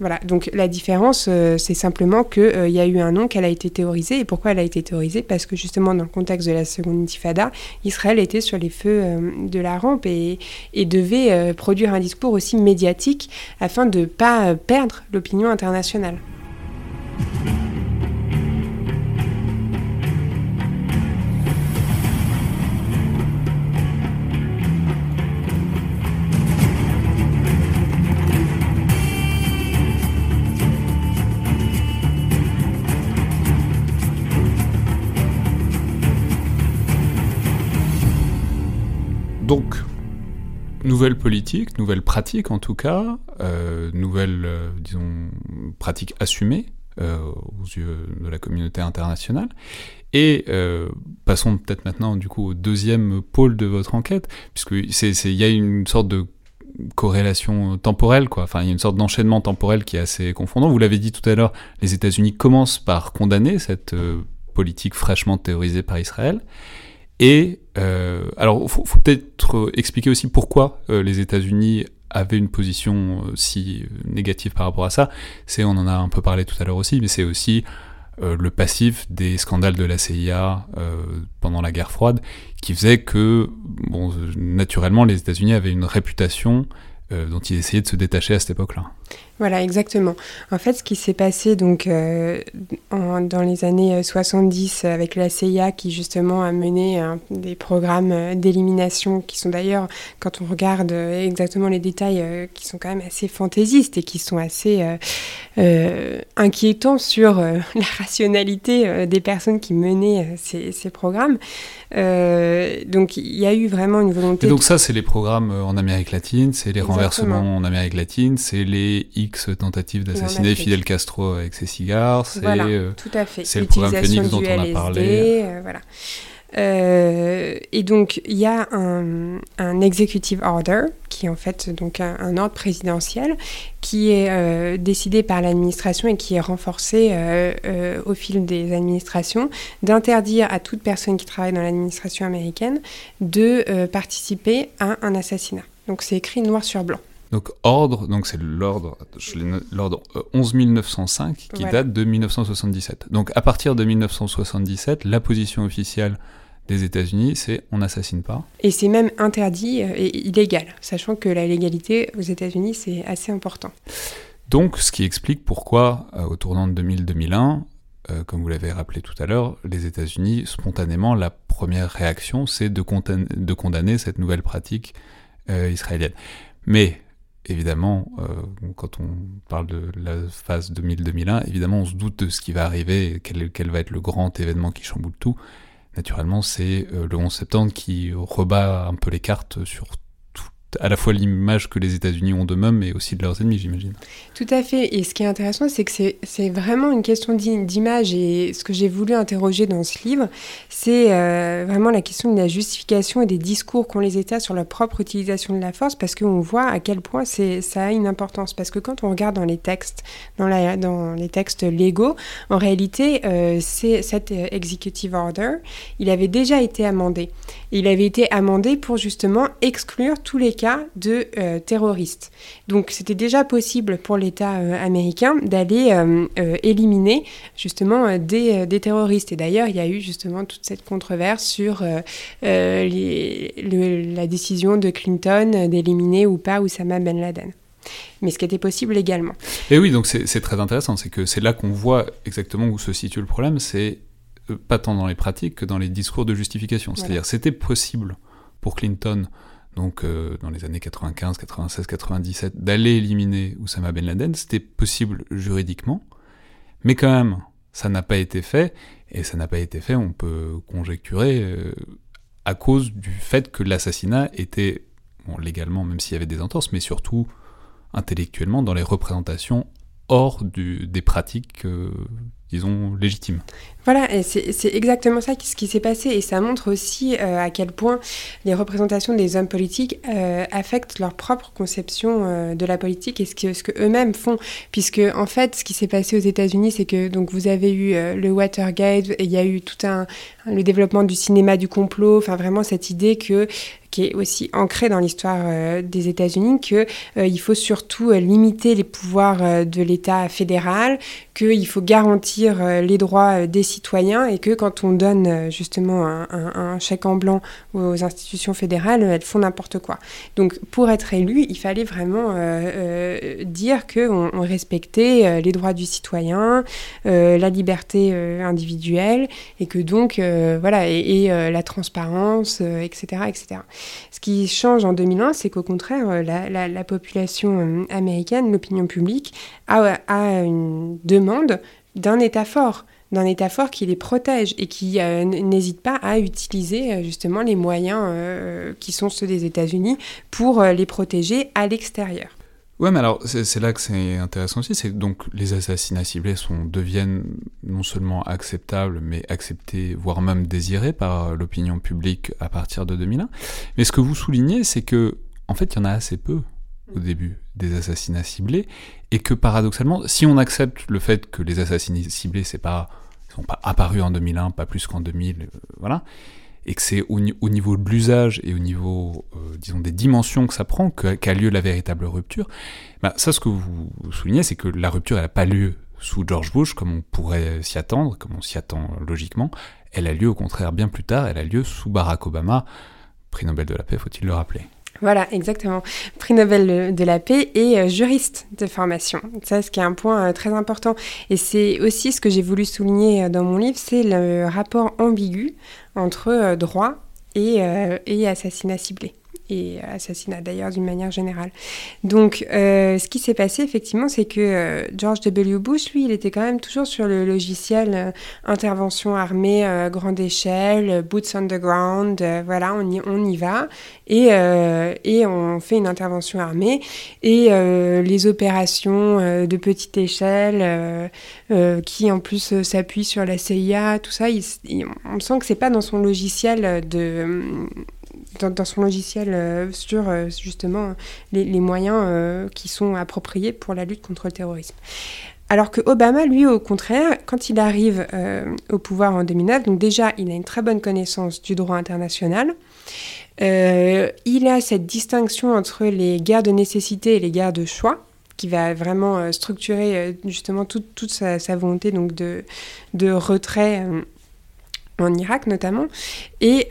Voilà, donc la différence, euh, c'est simplement qu'il euh, y a eu un nom qu'elle a été théorisée. Et pourquoi elle a été théorisée? Parce que justement, dans le contexte de la seconde intifada, Israël était sur les feux euh, de la rampe et, et devait produire un discours aussi médiatique afin de ne pas perdre l'opinion internationale. Donc, nouvelle politique, nouvelle pratique en tout cas, euh, nouvelle, euh, disons, pratique assumée aux yeux de la communauté internationale. Et passons peut-être maintenant du coup au deuxième pôle de votre enquête, puisque il y a une sorte de corrélation temporelle, quoi. Enfin, il y a une sorte d'enchaînement temporel qui est assez confondant. Vous l'avez dit tout à l'heure, les États-Unis commencent par condamner cette politique fraîchement théorisée par Israël. Et euh, alors, faut, peut-être expliquer aussi pourquoi euh, les États-Unis avaient une position euh, si négative par rapport à ça. C'est, on en a un peu parlé tout à l'heure aussi, mais c'est aussi le passif des scandales de la CIA pendant la guerre froide, qui faisait que, bon, naturellement, les États-Unis avaient une réputation dont ils essayaient de se détacher à cette époque-là. Voilà, exactement. En fait, ce qui s'est passé donc euh, dans les années 70 euh, avec la CIA qui justement a mené des programmes euh, d'élimination qui sont d'ailleurs, quand on regarde exactement les détails, qui sont quand même assez fantaisistes et qui sont assez inquiétants sur la rationalité des personnes qui menaient ces, ces programmes. donc il y a eu vraiment une volonté. Et donc ça, c'est les programmes en Amérique latine, c'est les renversements en Amérique latine, c'est les tentative d'assassiner Fidel Castro avec ses cigares. C'est euh, tout à fait. C'est le programme Phoenix dont on a parlé. Euh, voilà. Euh, et donc, il y a un, un, executive order, qui est en fait donc un, ordre présidentiel, qui est décidé par l'administration et qui est renforcé au fil des administrations, d'interdire à toute personne qui travaille dans l'administration américaine de participer à un assassinat. Donc, c'est écrit noir sur blanc. Donc ordre, donc c'est l'ordre, l'ordre 11905 euh, qui date de 1977. Donc à partir de 1977, la position officielle des États-Unis, c'est on n'assassine pas. Et c'est même interdit euh, et illégal, sachant que la légalité aux États-Unis c'est assez important. Donc ce qui explique pourquoi euh, au tournant de 2000-2001, comme vous l'avez rappelé tout à l'heure, les États-Unis, spontanément, la première réaction, c'est de, de, condamner cette nouvelle pratique israélienne. Mais évidemment, euh, quand on parle de la phase 2000-2001, évidemment, on se doute de ce qui va arriver, quel, quel, va être le grand événement qui chamboule tout. Naturellement, c'est euh, le 11 septembre qui rebat un peu les cartes sur à la fois l'image que les États-Unis ont d'eux-mêmes, mais aussi de leurs ennemis, j'imagine. Tout à fait. Et ce qui est intéressant, c'est que c'est vraiment une question d'image. Et ce que j'ai voulu interroger dans ce livre, c'est euh, vraiment la question de la justification et des discours qu'ont les États sur leur propre utilisation de la force, parce qu'on voit à quel point ça a une importance. Parce que quand on regarde dans les textes, dans, la, dans les textes légaux, en réalité, euh, cet euh, executive order, il avait déjà été amendé. il avait été amendé pour justement exclure tous les cas de euh, terroristes. Donc c'était déjà possible pour l'État euh, américain d'aller euh, éliminer justement des, terroristes. Et d'ailleurs, il y a eu justement toute cette controverse sur la décision de Clinton d'éliminer ou pas Oussama Ben Laden mais ce qui était possible légalement. Et oui, donc c'est très intéressant, c'est que c'est là qu'on voit exactement où se situe le problème, c'est pas tant dans les pratiques que dans les discours de justification. C'est-à-dire, c'était possible pour Clinton donc euh, dans les années 95, 96, 97, d'aller éliminer Oussama Ben Laden, c'était possible juridiquement, mais quand même, ça n'a pas été fait, et ça n'a pas été fait, on peut conjecturer, euh, à cause du fait que l'assassinat était, bon, légalement, même s'il y avait des entorses, mais surtout intellectuellement, dans les représentations hors du, des pratiques euh, disons, légitime. Voilà, et c'est exactement ça ce qui s'est passé. Et ça montre aussi euh, à quel point les représentations des hommes politiques euh, affectent leur propre conception euh, de la politique et ce que, ce que eux-mêmes font. Puisque, en fait, ce qui s'est passé aux États-Unis, c'est que donc vous avez eu le Watergate et il y a eu tout un. le développement du cinéma du complot, enfin, vraiment cette idée que qui est aussi ancrée dans l'histoire des États-Unis, qu'il il faut surtout limiter les pouvoirs de l'État fédéral, qu'il faut garantir euh, les droits euh, des citoyens et que quand on donne euh, justement un, chèque en blanc aux institutions fédérales, elles font n'importe quoi. Donc pour être élu, il fallait vraiment dire qu'on on respectait les droits du citoyen, la liberté individuelle et que donc voilà et, la transparence, etc., etc. Ce qui change en 2001, c'est qu'au contraire, la, population américaine, l'opinion publique, a, a une demande d'un État fort, d'un État fort qui les protège et qui euh, n'hésite pas à utiliser euh, justement les moyens euh, qui sont ceux des États-Unis pour les protéger à l'extérieur. Ouais, mais alors c'est là que c'est intéressant aussi, c'est donc les assassinats ciblés sont, deviennent non seulement acceptables, mais acceptés, voire même désirés par l'opinion publique à partir de 2001. Mais ce que vous soulignez, c'est que en fait, il y en a assez peu au début des assassinats ciblés, et que paradoxalement, si on accepte le fait que les assassinats ciblés, c'est pas, sont pas apparus en 2001, pas plus qu'en 2000, euh, voilà, et que c'est au, niveau de l'usage et au niveau, euh, disons, des dimensions que ça prend qu'a lieu la véritable rupture, bah, ça, ce que vous soulignez, c'est que la rupture, elle n'a pas lieu sous George Bush, comme on pourrait s'y attendre, comme on s'y attend logiquement. Elle a lieu, au contraire, bien plus tard, elle a lieu sous Barack Obama, prix Nobel de la paix, faut-il le rappeler. Voilà, exactement. Prix Nobel de la paix et euh, juriste de formation. Ça, ce un point euh, très important. Et c'est aussi ce que j'ai voulu souligner euh, dans mon livre, c'est le rapport ambigu entre droit et, et assassinat ciblé et assassinat d'ailleurs d'une manière générale. Donc euh, ce qui s'est passé effectivement, c'est que euh, George W. Bush, lui, il était quand même toujours sur le logiciel euh, intervention armée grande échelle, boots on the ground, voilà, on y, on y va et, et on fait une intervention armée et les opérations de petite échelle qui en plus s'appuient sur la CIA, tout ça, on sent que c'est pas dans son logiciel de dans, son logiciel euh, sur euh, justement les, moyens euh, qui sont appropriés pour la lutte contre le terrorisme. Alors que Obama, lui, au contraire, quand il arrive au pouvoir en 2009, donc déjà, il a une très bonne connaissance du droit international. il a cette distinction entre les guerres de nécessité et les guerres de choix qui va vraiment structurer justement toute, sa, volonté donc de, retrait en Irak notamment. Et,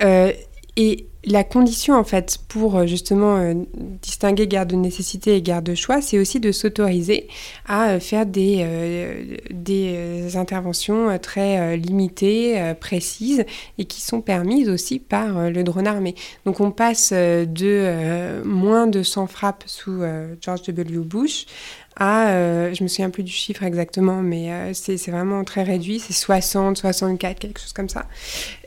et la condition, en fait, pour euh, justement euh, distinguer garde de nécessité et garde de choix, c'est aussi de s'autoriser à euh, faire des, des interventions très limitées, précises et qui sont permises aussi par le drone armé. Donc on passe de moins de 100 frappes sous George W. Bush à, je me souviens plus du chiffre exactement, mais c'est vraiment très réduit, c'est 60, 64, quelque chose comme ça.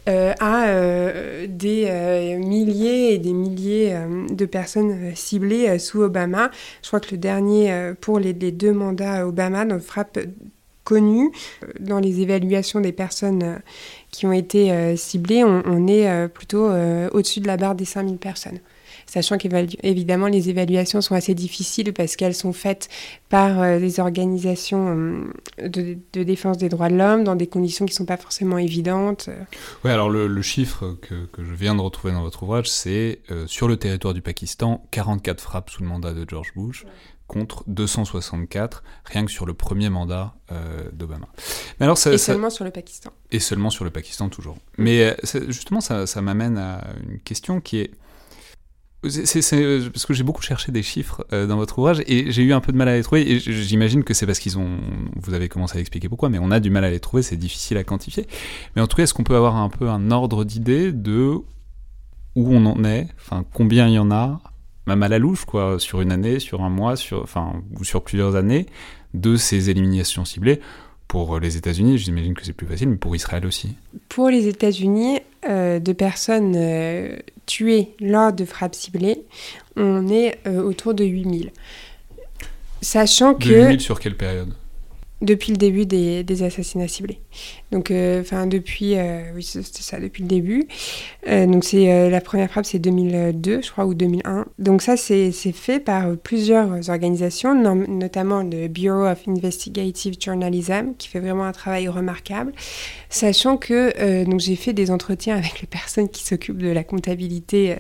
Euh, à euh, des euh, milliers et des milliers de personnes ciblées sous Obama. Je crois que le dernier, pour les, deux mandats Obama, donc frappe connue, dans les évaluations des personnes qui ont été ciblées, on, on est plutôt au-dessus de la barre des 5000 personnes sachant qu'évidemment les évaluations sont assez difficiles parce qu'elles sont faites par euh, des organisations euh, de, défense des droits de l'homme dans des conditions qui ne sont pas forcément évidentes. Oui, alors le, chiffre que, je viens de retrouver dans votre ouvrage, c'est euh, sur le territoire du Pakistan, 44 frappes sous le mandat de George Bush contre 264 rien que sur le premier mandat d'Obama. Mais alors et seulement sur le Pakistan. Et seulement sur le Pakistan toujours. Mais justement, ça, ça m'amène à une question qui est euh, parce que j'ai beaucoup cherché des chiffres euh, dans votre ouvrage et j'ai eu un peu de mal à les trouver. Et j'imagine que c'est parce qu'ils ont. Vous avez commencé à expliquer pourquoi, mais on a du mal à les trouver, c'est difficile à quantifier. Mais en tout cas, est-ce qu'on peut avoir un peu un ordre d'idée de où on en est, enfin combien il y en a, même à la louche, quoi, sur une année, sur un mois, sur, enfin, ou sur plusieurs années, de ces éliminations ciblées pour les États-Unis, j'imagine que c'est plus facile, mais pour Israël aussi. Pour les États-Unis, euh, de personnes euh, tuées lors de frappes ciblées, on est euh, autour de 8000. Sachant que... 8000 sur quelle période? Depuis le début des, des assassinats ciblés. Donc, euh, enfin, depuis, euh, oui, c'était ça, depuis le début. Euh, donc, c'est la première frappe, c'est 2002, je crois, ou 2001. Donc, ça, c'est fait par plusieurs organisations, notamment le Bureau of Investigative Journalism, qui fait vraiment un travail remarquable. Sachant que, donc, j'ai fait des entretiens avec les personnes qui s'occupent de la comptabilité,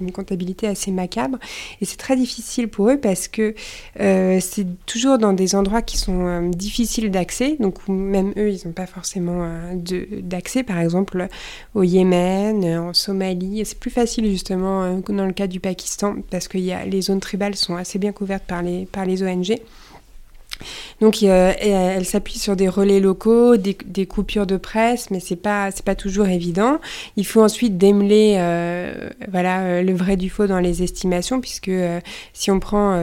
une comptabilité assez macabre, et c'est très difficile pour eux parce que c'est toujours dans des endroits qui sont difficiles difficile d'accès, donc même eux, ils n'ont pas forcément euh, d'accès, par exemple au Yémen, euh, en Somalie. C'est plus facile justement euh, dans le cas du Pakistan, parce que les zones tribales sont assez bien couvertes par les, par les ONG. Donc euh, elle s'appuie sur des relais locaux, des, coupures de presse, mais c'est pas pas toujours évident. Il faut ensuite démêler euh, voilà euh, le vrai du faux dans les estimations, puisque si on prend,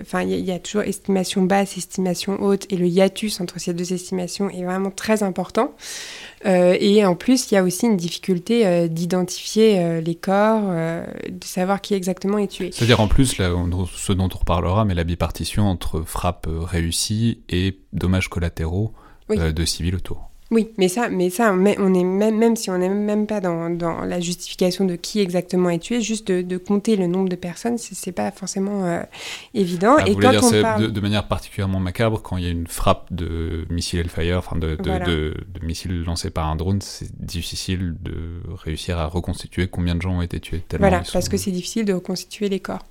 enfin il y, a toujours estimation basse, estimation haute, et le hiatus entre ces deux estimations est vraiment très important. Et en plus, il y a aussi une difficulté d'identifier les corps, de savoir qui exactement est tué. C'est-à-dire en plus, là, ce dont on reparlera, mais la bipartition entre frappe réussie et dommages collatéraux euh, de civils autour. Oui, mais ça, mais ça, on est même, même si on n'est même pas dans, dans, la justification de qui exactement est tué, juste de, compter le nombre de personnes, c'est pas forcément euh, évident. Ah, et quand on parle... de, manière particulièrement macabre, quand il y a une frappe de missile Hellfire, enfin de, de, missiles lancés par un drone, c'est difficile de réussir à reconstituer combien de gens ont été tués. Voilà, parce que c'est difficile de reconstituer les corps.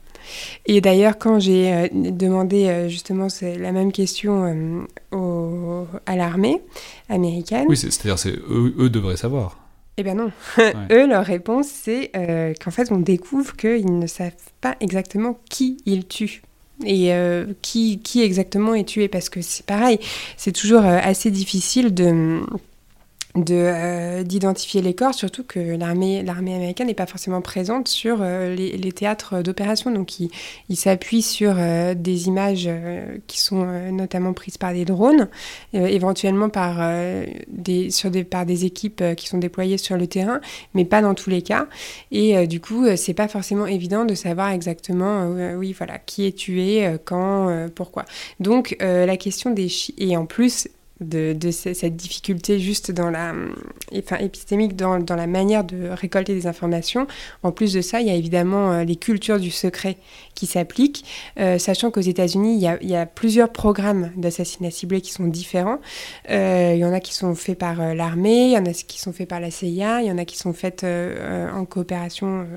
Et d'ailleurs, quand j'ai euh, demandé euh, justement la même question euh, à l'armée américaine. Oui, c'est-à-dire c'est eux, eux devraient savoir. Eh bien non. Eux, leur réponse, c'est qu'en fait, on découvre qu'ils ne savent pas exactement qui ils tuent et qui, qui exactement est tué. Parce que c'est pareil, c'est toujours assez difficile de euh, d'identifier les corps, surtout que l'armée l'armée américaine n'est pas forcément présente sur euh, les, les, théâtres d'opération, donc il, il s'appuie sur euh, des images qui sont notamment prises par des drones, éventuellement par des sur des par des équipes qui sont déployées sur le terrain, mais pas dans tous les cas. Et du coup, c'est pas forcément évident de savoir exactement, oui voilà, qui est tué, quand, pourquoi. Donc la question des et en plus de, cette difficulté juste dans la, enfin, épistémique dans, dans, la manière de récolter des informations. En plus de ça, il y a évidemment euh, les cultures du secret qui s'appliquent, euh, sachant qu'aux États-Unis, il, y a plusieurs programmes d'assassinat ciblé qui sont différents. Euh, il y en a qui sont faits par l'armée, il y en a qui sont faits par la CIA, il y en a qui sont faits en coopération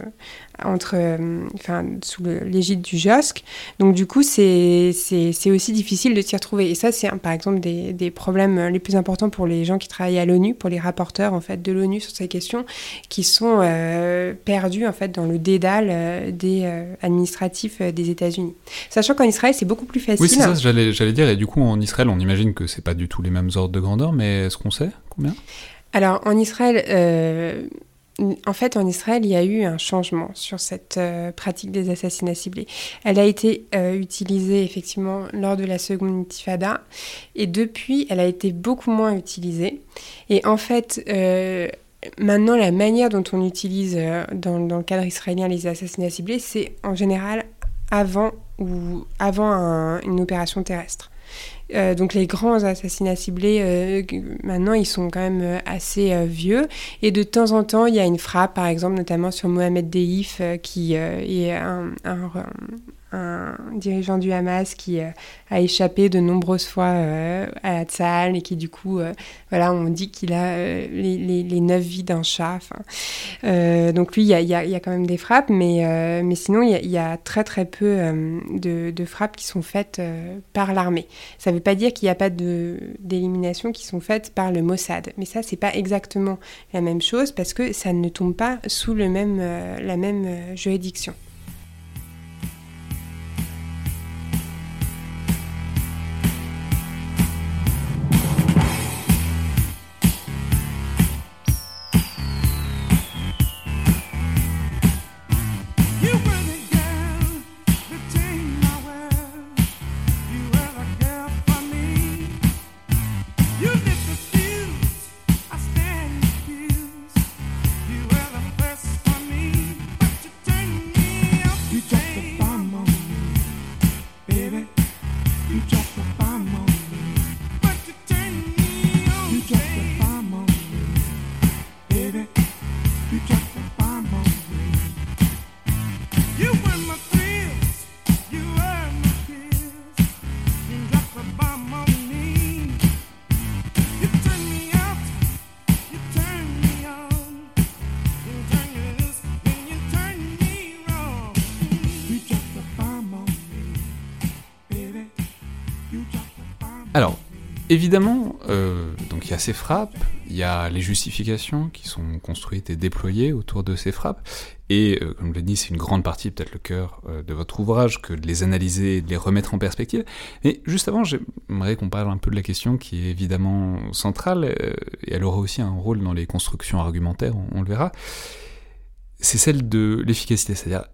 entre, euh, enfin, sous l'égide du JOSC. Donc du coup, c'est aussi difficile de s'y retrouver. Et ça, c'est par exemple des, des, problèmes les plus importants pour les gens qui travaillent à l'ONU, pour les rapporteurs en fait de l'ONU sur ces questions, qui sont euh, perdus en fait dans le dédale euh, des administratifs des États-Unis. Sachant qu'en Israël, c'est beaucoup plus facile. Oui, c'est ça, j'allais dire. Et du coup, en Israël, on imagine que c'est pas du tout les mêmes ordres de grandeur, mais est-ce qu'on sait combien? Alors en Israël, en fait, en Israël, il y a eu un changement sur cette euh, pratique des assassinats ciblés. Elle a été euh, utilisée effectivement lors de la seconde intifada et depuis, elle a été beaucoup moins utilisée. Et en fait, euh, maintenant, la manière dont on utilise dans, le cadre israélien les assassinats ciblés, c'est en général avant ou avant une opération terrestre. Euh, donc les grands assassinats ciblés, euh, maintenant, ils sont quand même euh, assez vieux. Et de temps en temps, il y a une frappe, par exemple, notamment sur Mohamed Deif, qui est un, un dirigeant du Hamas qui euh, a échappé de nombreuses fois euh, à salle et qui du coup, euh, voilà, on dit qu'il a les, les, neuf vies d'un chat. donc lui, il y a, quand même des frappes, mais, mais sinon, il y, a très très peu de, frappes qui sont faites par l'armée. Ça ne veut pas dire qu'il n'y a pas d'élimination qui sont faites par le Mossad, mais ça, c'est pas exactement la même chose parce que ça ne tombe pas sous le même, la même juridiction. Évidemment, euh, donc il y a ces frappes, il y a les justifications qui sont construites et déployées autour de ces frappes, et euh, comme je l'ai dit, c'est une grande partie, peut-être le cœur euh, de votre ouvrage, que de les analyser et de les remettre en perspective. Mais juste avant, j'aimerais qu'on parle un peu de la question qui est évidemment centrale, et elle aura aussi un rôle dans les constructions argumentaires, on le verra. C'est celle de l'efficacité, c'est-à-dire,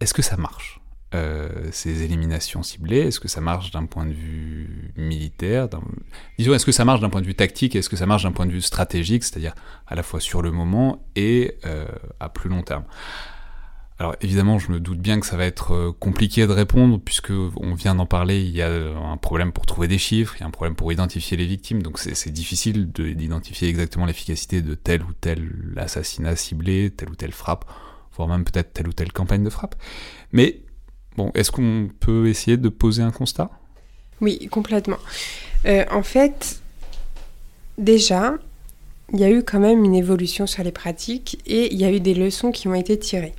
est-ce que ça marche? Euh, ces éliminations ciblées Est-ce que ça marche d'un point de vue militaire Disons, est-ce que ça marche d'un point de vue tactique Est-ce que ça marche d'un point de vue stratégique, c'est-à-dire à la fois sur le moment et euh, à plus long terme? Alors évidemment, je me doute bien que ça va être euh, compliqué de répondre puisque on vient d'en parler. Il y a un problème pour trouver des chiffres, il y a un problème pour identifier les victimes, donc c'est difficile d'identifier exactement l'efficacité de tel ou tel assassinat ciblé, telle ou telle frappe, voire même peut-être telle ou telle campagne de frappe. Mais Bon, est-ce qu'on peut essayer de poser un constat? Oui, complètement. Euh, en fait, déjà, il y a eu quand même une évolution sur les pratiques et il y a eu des leçons qui ont été tirées.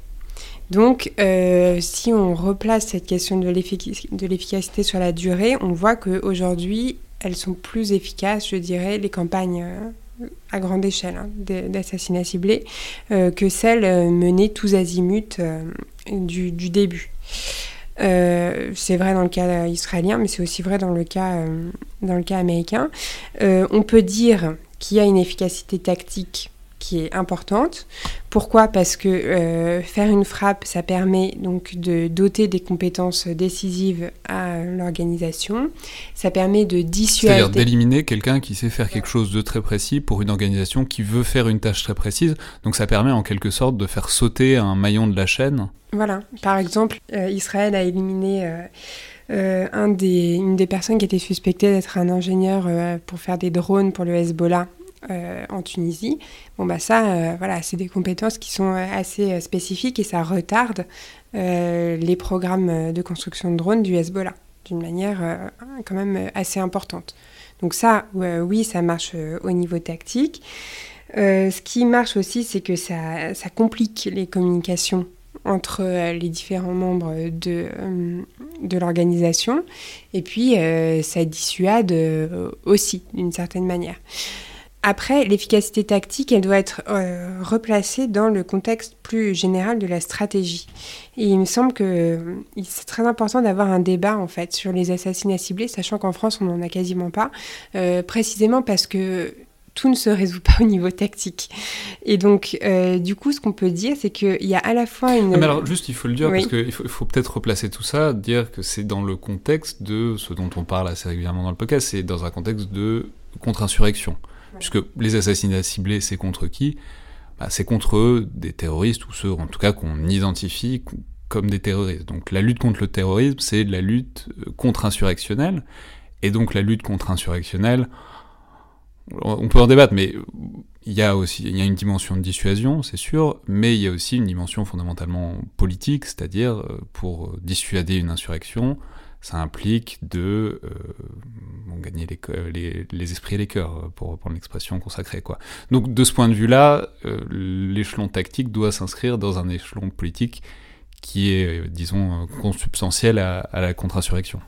Donc, euh, si on replace cette question de l'efficacité sur la durée, on voit qu'aujourd'hui, elles sont plus efficaces, je dirais, les campagnes euh, à grande échelle hein, d'assassinats ciblés, que celles menées tous azimuts du, début. Euh, c'est vrai dans le cas israélien, mais c'est aussi vrai dans le cas, euh, américain. Euh, on peut dire qu'il y a une efficacité tactique qui est importante. Pourquoi? Parce que euh, faire une frappe, ça permet donc de doter des compétences décisives à l'organisation. Ça permet de dissuader. C'est-à-dire d'éliminer quelqu'un qui sait faire quelque chose de très précis pour une organisation qui veut faire une tâche très précise. Donc ça permet en quelque sorte de faire sauter un maillon de la chaîne. Voilà. Par exemple, euh, Israël a éliminé. Euh, un des, une des personnes qui était suspectée d'être un ingénieur pour faire des drones pour le Hezbollah euh, en Tunisie. Bon, bah ça, euh, voilà, c'est des compétences qui sont euh, assez spécifiques et ça retarde les programmes de construction de drones du Hezbollah d'une manière quand même assez importante. Donc ça, oui, ça marche au niveau tactique. ce qui marche aussi, c'est que ça, complique les communications entre les différents membres de l'organisation et puis ça dissuade aussi d'une certaine manière. Après, l'efficacité tactique, elle doit être euh, replacée dans le contexte plus général de la stratégie. Et il me semble que euh, c'est très important d'avoir un débat en fait sur les assassinats ciblés, sachant qu'en France on n'en a quasiment pas, euh, précisément parce que tout ne se résout pas au niveau tactique. Et donc, du coup, ce qu'on peut dire, c'est qu'il y a à la fois une... mais alors, juste, il faut le dire, parce qu'il faut, faut peut-être replacer tout ça, dire que c'est dans le contexte de ce dont on parle assez régulièrement dans le podcast, c'est dans un contexte de contre-insurrection. Puisque les assassinats ciblés, c'est contre qui? Bah, C'est contre eux, des terroristes, ou ceux en tout cas qu'on identifie comme des terroristes. Donc la lutte contre le terrorisme, c'est la lutte euh, contre-insurrectionnelle. Et donc la lutte contre-insurrectionnelle, on peut en débattre, mais il y a aussi il y a une dimension de dissuasion, c'est sûr, mais il y a aussi une dimension fondamentalement politique, c'est-à-dire euh, pour dissuader une insurrection, ça implique de euh, gagner les, esprits et les cœurs, pour reprendre l'expression consacrée. Donc de ce point de vue-là, euh, l'échelon tactique doit s'inscrire dans un échelon politique qui est, euh, disons, consubstantiel à, la contre-insurrection.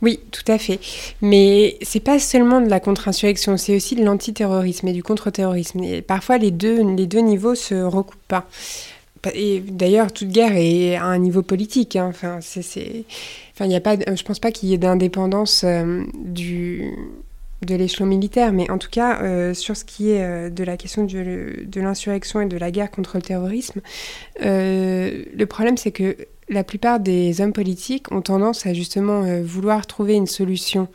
Oui, tout à fait. Mais c'est pas seulement de la contre-insurrection, c'est aussi de l'antiterrorisme et du contre-terrorisme. Et parfois, les deux, les deux niveaux se recoupent pas. Et d'ailleurs, toute guerre est à un niveau politique. Hein. Enfin, c'est, enfin, a pas, je pense pas qu'il y ait d'indépendance euh, du de l'échelon militaire, mais en tout cas, euh, sur ce qui est euh, de la question de l'insurrection et de la guerre contre le terrorisme, le problème c'est que la plupart des hommes politiques ont tendance à justement euh, vouloir trouver une solution,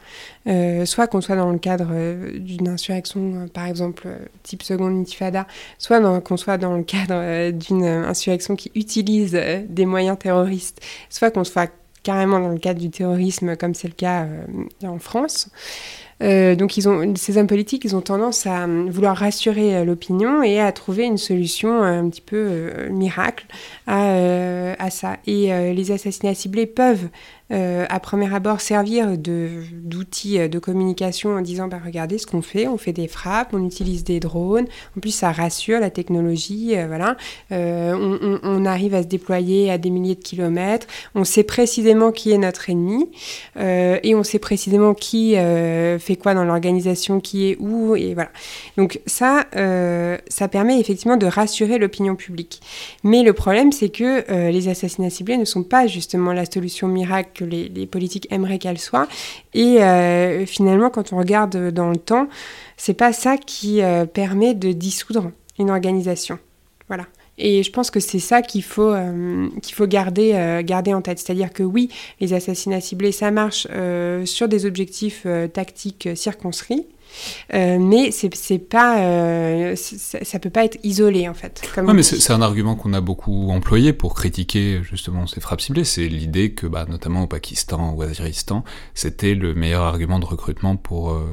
euh, soit qu'on soit dans le cadre euh, d'une insurrection, par exemple type seconde intifada, soit qu'on soit dans le cadre d'une insurrection qui utilise des moyens terroristes, soit qu'on soit carrément dans le cadre du terrorisme, comme c'est le cas en France. Euh, donc ces hommes politiques, ils ont tendance à euh, vouloir rassurer euh, l'opinion et à trouver une solution un petit peu miracle à, à, ça. Et les assassinats ciblés peuvent euh, à premier abord servir d'outil de, de, communication en disant bah, regardez ce qu'on fait, on fait des frappes, on utilise des drones, en plus ça rassure la technologie, euh, voilà, euh, on, arrive à se déployer à des milliers de kilomètres, on sait précisément qui est notre ennemi et on sait précisément qui fait quoi dans l'organisation, qui est où, et voilà. Donc ça, ça permet effectivement de rassurer l'opinion publique. Mais le problème, c'est que les assassinats ciblés ne sont pas justement la solution miracle que les, politiques aimeraient qu'elle soit. Et finalement, quand on regarde dans le temps, c'est pas ça qui permet de dissoudre une organisation. Voilà. Et je pense que c'est ça qu'il faut, euh, faut garder, euh, garder en tête. C'est-à-dire que oui, les assassinats ciblés, ça marche euh, sur des objectifs tactiques circonscrits. Euh, mais c'est pas, euh, ça peut pas être isolé en fait. Comme mais c'est un argument qu'on a beaucoup employé pour critiquer justement ces frappes ciblées. C'est l'idée que, bah, notamment au Pakistan ou au Waziristan, c'était le meilleur argument de recrutement pour, euh,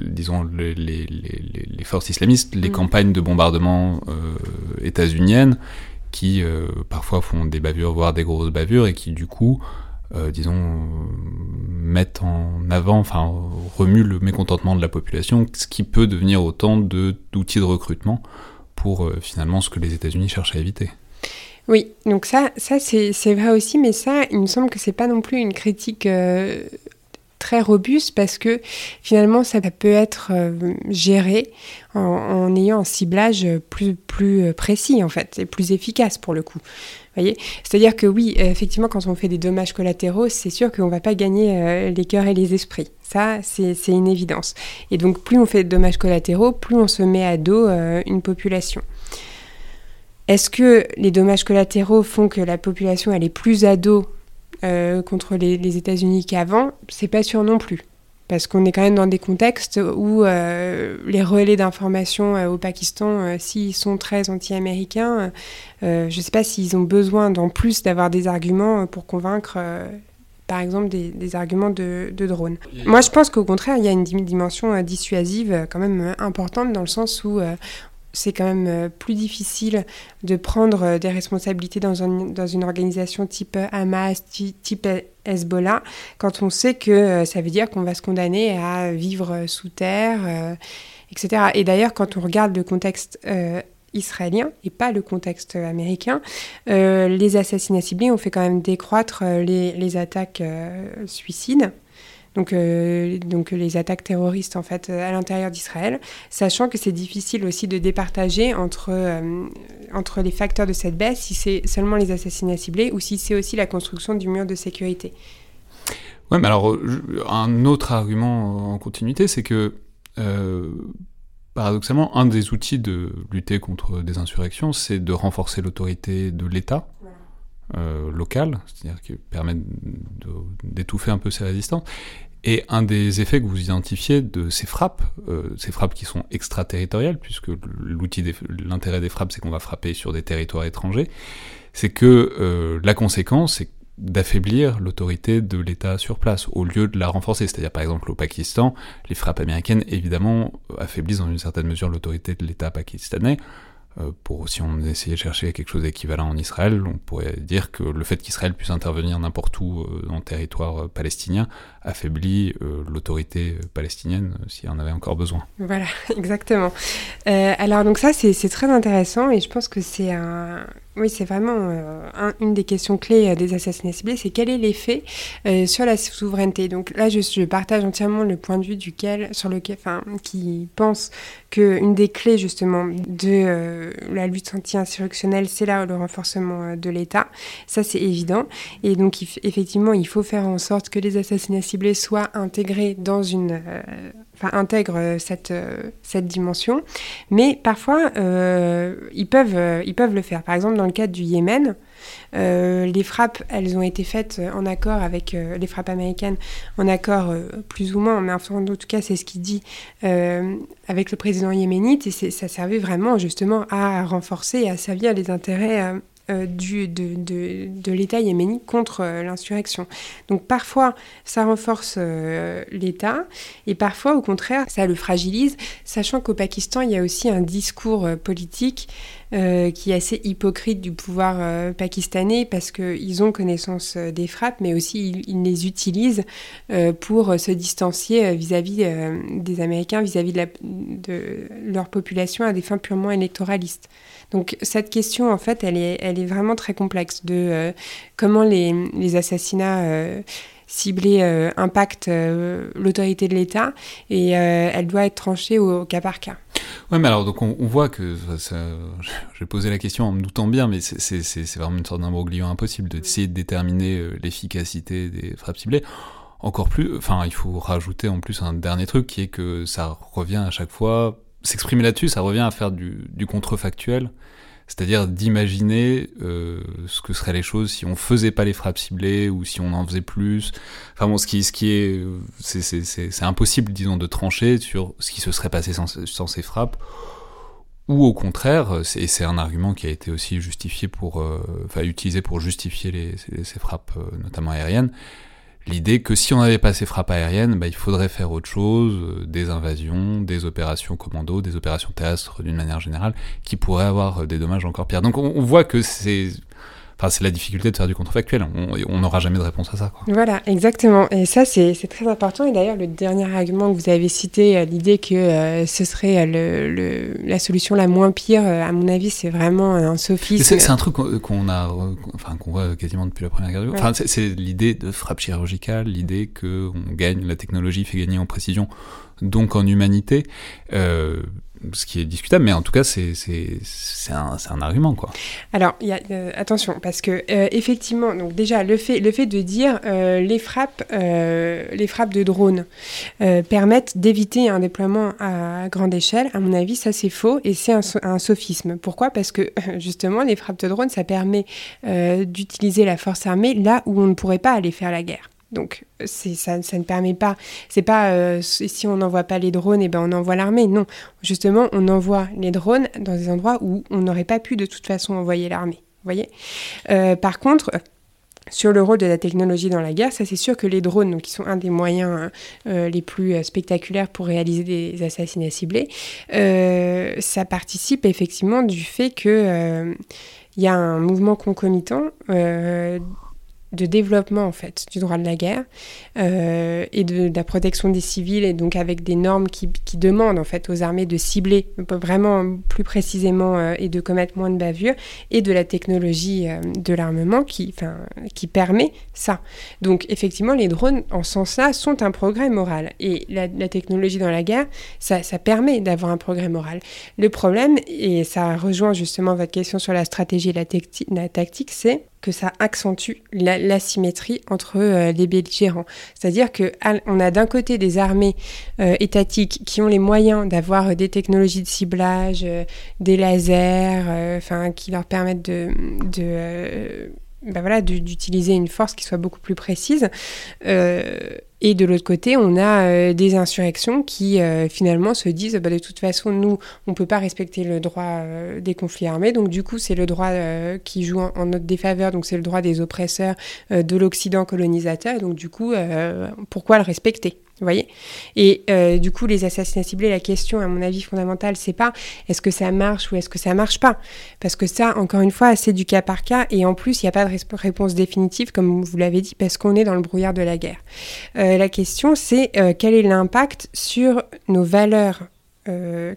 disons, les, les, les, les, forces islamistes, les mm. campagnes de bombardement états-uniennes qui parfois font des bavures, voire des grosses bavures, et qui du coup euh, disons, mettent en avant, enfin, remuent le mécontentement de la population, ce qui peut devenir autant d'outils de, recrutement pour euh, finalement ce que les États-Unis cherchent à éviter. Oui, donc ça, ça c'est vrai aussi, mais ça, il me semble que c'est pas non plus une critique euh, très robuste parce que finalement ça peut être géré en, ayant un ciblage plus, plus précis en fait et plus efficace pour le coup. C'est-à-dire que oui, effectivement, quand on fait des dommages collatéraux, c'est sûr qu'on ne va pas gagner euh, les cœurs et les esprits. Ça, c'est une évidence. Et donc, plus on fait de dommages collatéraux, plus on se met à dos euh, une population. Est-ce que les dommages collatéraux font que la population elle est plus à dos euh, contre les, les États-Unis qu'avant C'est pas sûr non plus parce qu'on est quand même dans des contextes où euh, les relais d'information euh, au Pakistan, s'ils sont très anti-américains, je ne sais pas s'ils ont besoin d'en plus d'avoir des arguments pour convaincre, par exemple, des, arguments de, de drones. Moi, je pense qu'au contraire, il y a une dimension dissuasive quand même importante dans le sens où c'est quand même plus difficile de prendre des responsabilités dans, une organisation type Hamas, type Hezbollah, quand on sait que euh, ça veut dire qu'on va se condamner à vivre euh, sous terre, euh, etc. Et d'ailleurs, quand on regarde le contexte israélien et pas le contexte américain, les assassinats ciblés ont fait quand même décroître les, attaques suicides. Donc, donc les attaques terroristes en fait à l'intérieur d'Israël, sachant que c'est difficile aussi de départager entre, entre les facteurs de cette baisse, si c'est seulement les assassinats ciblés ou si c'est aussi la construction du mur de sécurité. Ouais, mais alors, un autre argument en continuité, c'est que, euh, paradoxalement, un des outils de lutter contre des insurrections, c'est de renforcer l'autorité de l'État euh, local, c'est-à-dire qui permet d'étouffer un peu ces résistances. Et un des effets que vous identifiez de ces frappes, euh, ces frappes qui sont extraterritoriales, puisque l'outil, l'intérêt des frappes, c'est qu'on va frapper sur des territoires étrangers, c'est que euh, la conséquence, c'est d'affaiblir l'autorité de l'État sur place, au lieu de la renforcer. C'est-à-dire, par exemple, au Pakistan, les frappes américaines, évidemment, affaiblissent dans une certaine mesure l'autorité de l'État pakistanais, pour si on essayait de chercher quelque chose d'équivalent en Israël, on pourrait dire que le fait qu'Israël puisse intervenir n'importe où euh, dans le territoire euh, palestinien affaiblit l'autorité palestinienne s'il en avait encore besoin. Voilà, exactement. alors donc ça c'est très intéressant et je pense que c'est un, oui, c'est vraiment euh, une des questions clés euh, des assassinats ciblés, c'est quel est l'effet euh, sur la souveraineté? Donc là, je, partage entièrement le point de vue duquel, sur lequel, enfin, qui pense qu'une des clés justement de la lutte anti-insurrectionnelle, c'est là le renforcement de l'État. Ça, c'est évident. Et donc, effectivement, il faut faire en sorte que les assassinats ciblés soient intégrés dans une enfin, intègrent euh, cette, euh, cette dimension. Mais parfois, euh, ils, peuvent, ils peuvent le faire. Par exemple, dans le cadre du Yémen, les frappes, elles ont été faites en accord avec les frappes américaines, en accord plus ou moins, mais enfin, en tout cas, c'est ce qu'il dit avec le président yéménite, et ça servait vraiment justement à renforcer et à servir les intérêts du, de, de, de l'État yéménite contre euh, l'insurrection. Donc parfois, ça renforce euh, l'État et parfois, au contraire, ça le fragilise, sachant qu'au Pakistan, il y a aussi un discours politique qui est assez hypocrite du pouvoir pakistanais parce qu'ils ont connaissance des frappes, mais aussi ils, les utilisent pour se distancier vis-à-vis des Américains, vis-à-vis de, de, leur population à des fins purement électoralistes. Donc cette question, en fait, elle est, elle est vraiment très complexe de euh, comment les, les assassinats euh, ciblée impacte l'autorité de l'État et elle doit être tranchée au, cas par cas. Ouais, mais alors donc on, voit que j'ai posé la question en me doutant bien, mais c'est vraiment une sorte d'imbroglio impossible d'essayer de déterminer l'efficacité des frappes ciblées encore plus, enfin, il faut rajouter en plus un dernier truc qui est que ça revient à chaque fois, s'exprimer là-dessus, ça revient à faire du, contrefactuel, c'est-à-dire d'imaginer euh, ce que seraient les choses si on faisait pas les frappes ciblées ou si on en faisait plus. Enfin bon, ce qui, ce qui est, c'est impossible, disons, de trancher sur ce qui se serait passé sans, ces frappes. Ou au contraire, et c'est un argument qui a été aussi justifié pour, euh, enfin utilisé pour justifier les, ces, frappes, euh, notamment aériennes, l'idée que si on n'avait pas ces frappes aériennes, bah, il faudrait faire autre chose, euh, des invasions, des opérations commando, des opérations terrestres d'une manière générale, qui pourraient avoir euh, des dommages encore pires. Donc on voit que c'est Enfin, c'est la difficulté de faire du contrefactuel. On n'aura jamais de réponse à ça. Voilà, exactement. Et ça, c'est très important. Et d'ailleurs, le dernier argument que vous avez cité, euh, l'idée que euh, ce serait le, la solution la moins pire, euh, à mon avis, c'est vraiment un sophisme. C'est un truc qu'on a, enfin, qu'on voit quasiment depuis la première guerre du Enfin, c'est l'idée de frappe chirurgicale, l'idée qu'on gagne, la technologie fait gagner en précision, donc en humanité. Euh, ce qui est discutable, mais en tout cas, c'est un, argument. Quoi. Alors, euh, attention, parce que euh, effectivement, donc déjà, le fait, de dire euh, les, frappes, les frappes de drones permettent d'éviter un déploiement à grande échelle, à mon avis, ça c'est faux et c'est un, un, sophisme. Pourquoi? Parce que justement, les frappes de drones, ça permet d'utiliser la force armée là où on ne pourrait pas aller faire la guerre. Donc ça, ne permet pas, c'est pas euh, si on n'envoie pas les drones, et eh ben on envoie l'armée. Non, justement, on envoie les drones dans des endroits où on n'aurait pas pu de toute façon envoyer l'armée. voyez? Euh, Par contre, sur le rôle de la technologie dans la guerre, ça c'est sûr que les drones, donc, qui sont un des moyens euh, les plus spectaculaires pour réaliser des assassinats ciblés, ça participe effectivement du fait que il y a un mouvement concomitant de développement en fait du droit de la guerre euh, et de, la protection des civils et donc avec des normes qui, demandent en fait aux armées de cibler vraiment plus précisément euh, et de commettre moins de bavures et de la technologie euh, de l'armement qui, qui permet ça. Donc effectivement les drones en sens-là sont un progrès moral et la, technologie dans la guerre ça, ça permet d'avoir un progrès moral. Le problème et ça rejoint justement votre question sur la stratégie et la tactique c'est que ça accentue l'asymétrie entre euh, les belligérants. C'est-à-dire qu'on a d'un côté des armées euh, étatiques qui ont les moyens d'avoir euh, des technologies de ciblage, des lasers, qui leur permettent de ben voilà, d'utiliser une force qui soit beaucoup plus précise. Et de l'autre côté, on a euh, des insurrections qui euh, finalement se disent bah, de toute façon, nous, on ne peut pas respecter le droit euh, des conflits armés. Donc du coup, c'est le droit qui joue en, notre défaveur. Donc c'est le droit des oppresseurs de l'Occident colonisateur. Donc du coup, pourquoi le respecter? Vous voyez? Et euh, du coup, les assassinats ciblés, la question, à mon avis, fondamentale, c'est pas est-ce que ça marche ou est-ce que ça marche pas Parce que ça, encore une fois, c'est du cas par cas. Et en plus, il n'y a pas de réponse définitive, comme vous l'avez dit, parce qu'on est dans le brouillard de la guerre. Euh, la question, c'est euh, quel est l'impact sur nos valeurs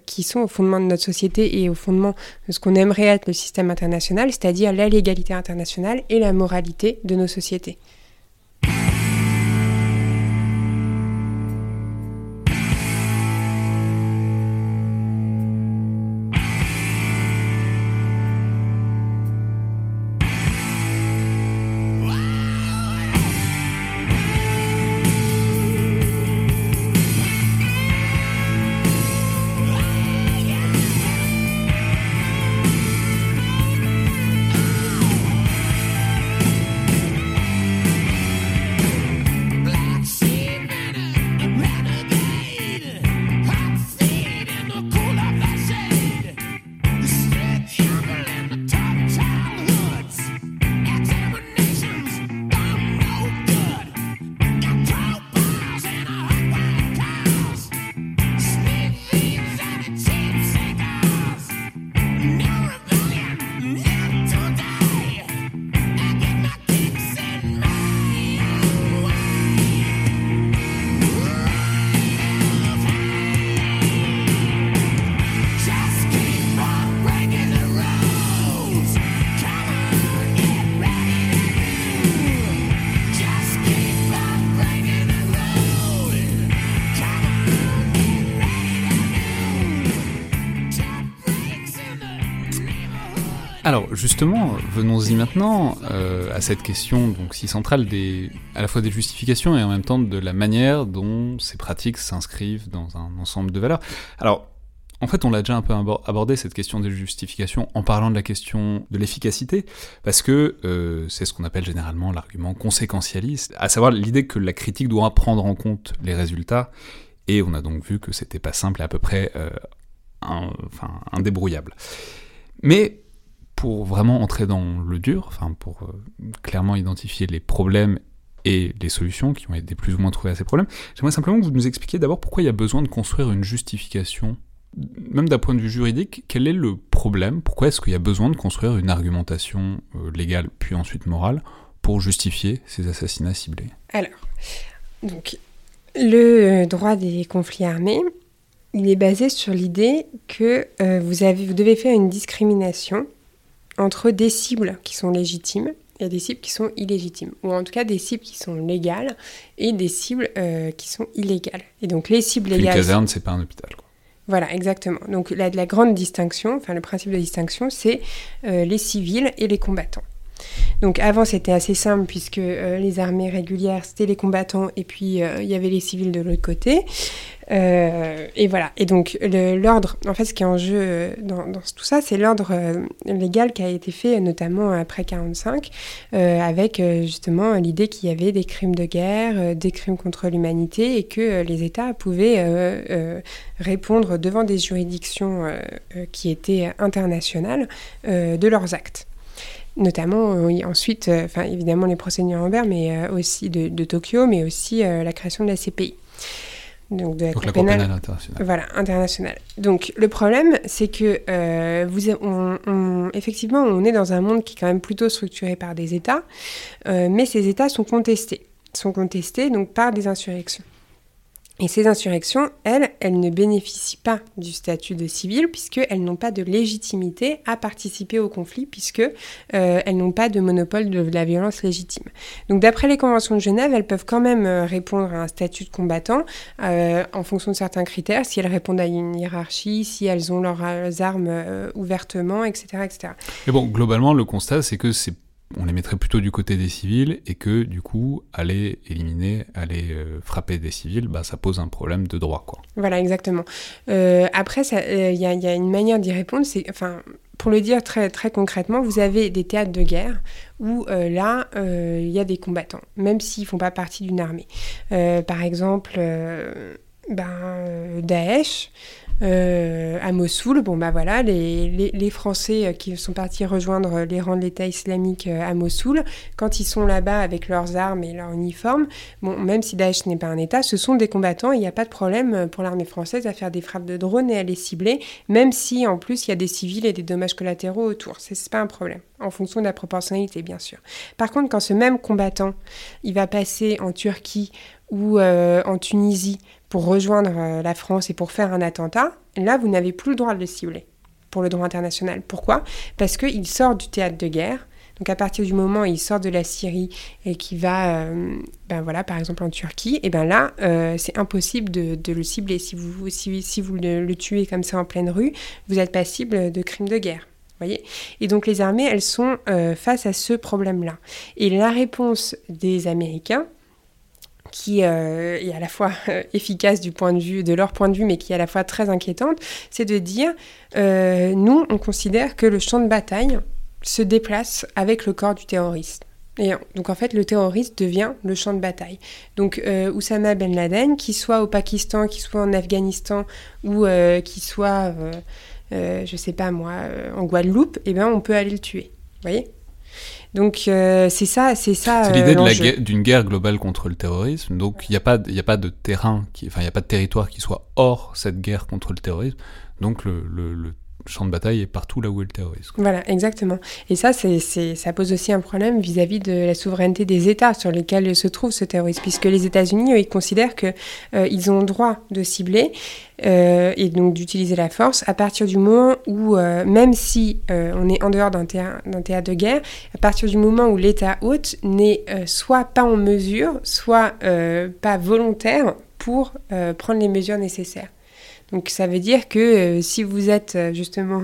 qui sont au fondement de notre société et au fondement de ce qu'on aimerait être le système international, c'est-à-dire la légalité internationale et la moralité de nos sociétés? Alors justement, venons-y maintenant euh, à cette question donc si centrale à la fois des justifications et en même temps de la manière dont ces pratiques s'inscrivent dans un ensemble de valeurs. Alors en fait, on l'a déjà un peu abordé cette question des justifications en parlant de la question de l'efficacité, parce que euh, c'est ce qu'on appelle généralement l'argument conséquentialiste, à savoir l'idée que la critique doit prendre en compte les résultats, et on a donc vu que c'était pas simple et à peu près euh, enfin, indébrouillable. Mais pour vraiment entrer dans le dur, enfin pour euh, clairement identifier les problèmes et les solutions qui ont été plus ou moins trouvées à ces problèmes, j'aimerais simplement que vous nous expliquiez d'abord pourquoi il y a besoin de construire une justification. Même d'un point de vue juridique, quel est le problème? Pourquoi est-ce qu'il y a besoin de construire une argumentation euh, légale puis ensuite morale pour justifier ces assassinats ciblés? Alors, donc, le droit des conflits armés, il est basé sur l'idée que euh, vous, avez, vous devez faire une discrimination entre des cibles qui sont légitimes et des cibles qui sont illégitimes, ou en tout cas des cibles qui sont légales et des cibles euh, qui sont illégales. Et donc les cibles légales. Une caserne, c'est pas un hôpital. Quoi. Voilà, exactement. Donc la, la, grande distinction, enfin le principe de distinction, c'est euh, les civils et les combattants. Donc avant c'était assez simple puisque euh, les armées régulières c'était les combattants et puis il y avait les civils de l'autre côté. Euh, et voilà. Et donc l'ordre, en fait ce qui est en jeu dans, dans tout ça, c'est l'ordre légal qui a été fait notamment après 45 avec justement l'idée qu'il y avait des crimes de guerre, des crimes contre l'humanité et que les États pouvaient répondre devant des juridictions qui étaient internationales de leurs actes notamment euh, ensuite, euh, enfin évidemment les procès de Nuremberg, mais euh, aussi de, Tokyo, mais aussi la création de la CPI. Donc, de la, Cour pénale, internationale. Voilà, internationale. Donc le problème, c'est que vous, on, effectivement, on est dans un monde qui est quand même plutôt structuré par des États, mais ces États sont contestés, sont contestés donc par des insurrections. Et ces insurrections, elles, elles ne bénéficient pas du statut de civil puisqu'elles n'ont pas de légitimité à participer au conflit puisque euh, elles n'ont pas de monopole de la violence légitime. Donc d'après les conventions de Genève, elles peuvent quand même euh, répondre à un statut de combattant euh, en fonction de certains critères, si elles répondent à une hiérarchie, si elles ont leurs armes ouvertement, etc., etc. Mais bon, globalement, le constat, c'est que c'est on les mettrait plutôt du côté des civils et que du coup aller éliminer, aller euh, frapper des civils, bah, ça pose un problème de droit quoi. Voilà exactement. Euh, après, il euh, y, y, a une manière d'y répondre, c'est enfin pour le dire très, très concrètement, vous avez des théâtres de guerre où là, il y a des combattants, même s'ils ne font pas partie d'une armée. par exemple, ben, Daesh, euh, à Mossoul, bon bah voilà, les, Français euh, qui sont partis rejoindre les rangs de l'État islamique euh, à Mossoul, quand ils sont là-bas avec leurs armes et leur uniforme, bon, même si Daesh n'est pas un État, ce sont des combattants, il n'y a pas de problème pour l'armée française à faire des frappes de drones et à les cibler, même si en plus il y a des civils et des dommages collatéraux autour, c'est pas un problème, en fonction de la proportionnalité bien sûr. Par contre, quand ce même combattant, il va passer en Turquie ou en Tunisie pour rejoindre euh, la France et pour faire un attentat, là, vous n'avez plus le droit de le cibler pour le droit international. Pourquoi? Parce qu'il sort du théâtre de guerre. Donc à partir du moment où il sort de la Syrie et qu'il va, euh, ben voilà, par exemple en Turquie, et ben là, euh, c'est impossible de, le cibler. Si vous, si, vous le, tuez comme ça en pleine rue, vous êtes passible de crimes de guerre. Voyez? Et donc les armées, elles sont face à ce problème-là. Et la réponse des Américains, qui euh, est à la fois euh, efficace du point de vue de leur point de vue, mais qui est à la fois très inquiétante, c'est de dire euh, nous, on considère que le champ de bataille se déplace avec le corps du terroriste. Et donc en fait, le terroriste devient le champ de bataille. Donc Oussama Ben Laden, qu'il soit au Pakistan, qu'il soit en Afghanistan ou qu'il soit, je sais pas moi, en Guadeloupe, eh ben on peut aller le tuer. Vous voyez? Donc euh, c'est ça, c'est ça. C'est l'idée euh, d'une guerre, globale contre le terrorisme. Donc il n'y a pas, il a pas de terrain, enfin il n'y a pas de territoire qui soit hors cette guerre contre le terrorisme. Donc le, le champ de bataille est partout là où est le terrorisme. Voilà, exactement. Et ça, ça pose aussi un problème vis-à-vis de la souveraineté des États sur lesquels se trouve ce terrorisme, puisque les États-Unis, ils considèrent qu'ils euh, ont le droit de cibler euh, et donc d'utiliser la force à partir du moment où, euh, même si on est en dehors d'un théâtre de guerre, à partir du moment où l'État hôte n'est soit pas en mesure, soit pas volontaire pour prendre les mesures nécessaires. Donc ça veut dire que si vous êtes justement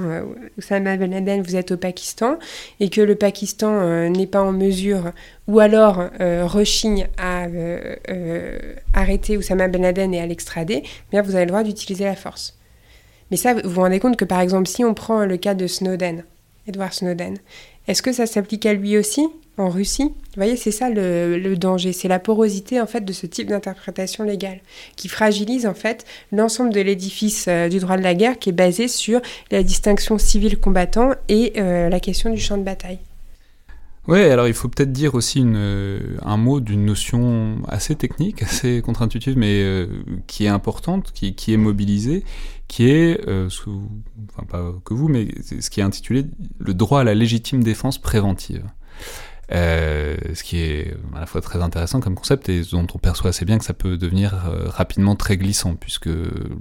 Oussama Ben Laden, vous êtes au Pakistan et que le Pakistan n'est pas en mesure ou alors rechigne à arrêter Oussama Ben Laden et à l'extrader, eh bien vous avez le droit d'utiliser la force. Mais ça, vous vous rendez compte que par exemple, si on prend le cas de Snowden, Edward Snowden, est-ce que ça s'applique à lui aussi en Russie? Vous voyez, c'est ça le, danger, c'est la porosité en fait de ce type d'interprétation légale qui fragilise en fait l'ensemble de l'édifice euh, du droit de la guerre qui est basé sur la distinction civil-combattant et euh, la question du champ de bataille. Oui, alors il faut peut-être dire aussi euh, un mot d'une notion assez technique, assez contre-intuitive, mais qui est importante, qui, qui, est mobilisée, qui est, euh, enfin pas que vous, mais ce qui est intitulé le droit à la légitime défense préventive. Euh, ce qui est à la fois très intéressant comme concept et dont on perçoit assez bien que ça peut devenir rapidement très glissant, puisque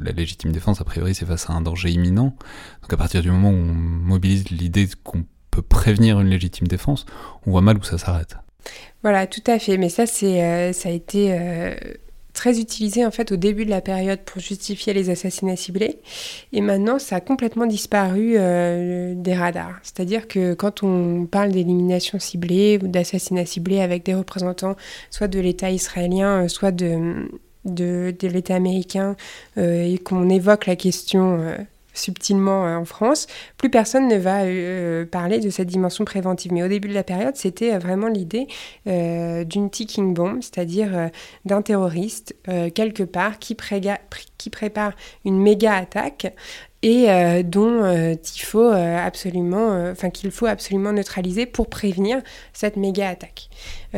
la légitime défense, a priori, c'est face à un danger imminent. Donc à partir du moment où on mobilise l'idée qu'on peut prévenir une légitime défense, on voit mal où ça s'arrête. Voilà, tout à fait. Mais ça, c'est, euh, ça a été euh, très utilisé en fait au début de la période pour justifier les assassinats ciblés. Et maintenant, ça a complètement disparu euh, des radars. C'est-à-dire que quand on parle d'élimination ciblée ou d'assassinat ciblé avec des représentants soit de l'État israélien, soit de, de, de l'État américain, et qu'on évoque la question subtilement euh, en France, plus personne ne va euh, parler de cette dimension préventive. Mais au début de la période, c'était euh, vraiment l'idée d'une ticking bomb, c'est-à-dire d'un terroriste quelque part qui, qui prépare une méga attaque et euh, dont euh, il faut euh, absolument, enfin qu'il faut absolument neutraliser pour prévenir cette méga attaque.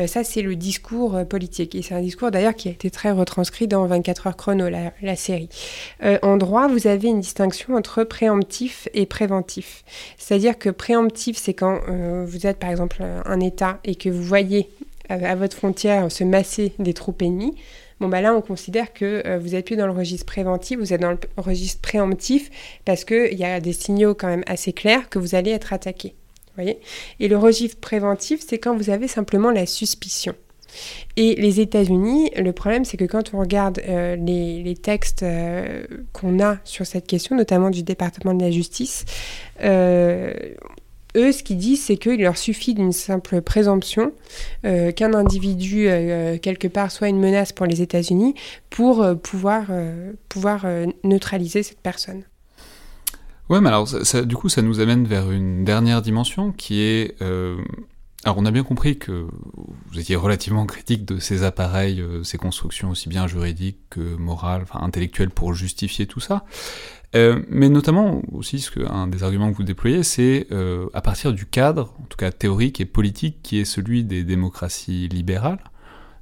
ça, c'est le discours politique et c'est un discours d'ailleurs qui a été très retranscrit dans 24 heures chrono, la, la série. en droit, vous avez une distinction entre préemptif et préventif. C'est-à-dire que préemptif, c'est quand vous êtes par exemple un État et que vous voyez à votre frontière se masser des troupes ennemies. Bon, bah là, on considère que euh, vous n'êtes plus dans le registre préventif, vous êtes dans le registre préemptif parce qu'il y a des signaux quand même assez clairs que vous allez être attaqué. Voyez? Et le registre préventif, c'est quand vous avez simplement la suspicion. Et les États-Unis, le problème, c'est que quand on regarde euh, les, textes euh, qu'on a sur cette question, notamment du département de la justice, eux, ce qu'ils disent, c'est qu'il leur suffit d'une simple présomption euh, qu'un individu, euh, quelque part, soit une menace pour les États-Unis pour euh, pouvoir, pouvoir neutraliser cette personne. Ouais, mais alors, du coup, ça nous amène vers une dernière dimension qui est. alors, on a bien compris que vous étiez relativement critique de ces appareils, ces constructions aussi bien juridiques que morales, enfin intellectuelles pour justifier tout ça. Euh, mais notamment aussi, ce que, un des arguments que vous déployez, c'est euh, à partir du cadre, en tout cas théorique et politique, qui est celui des démocraties libérales,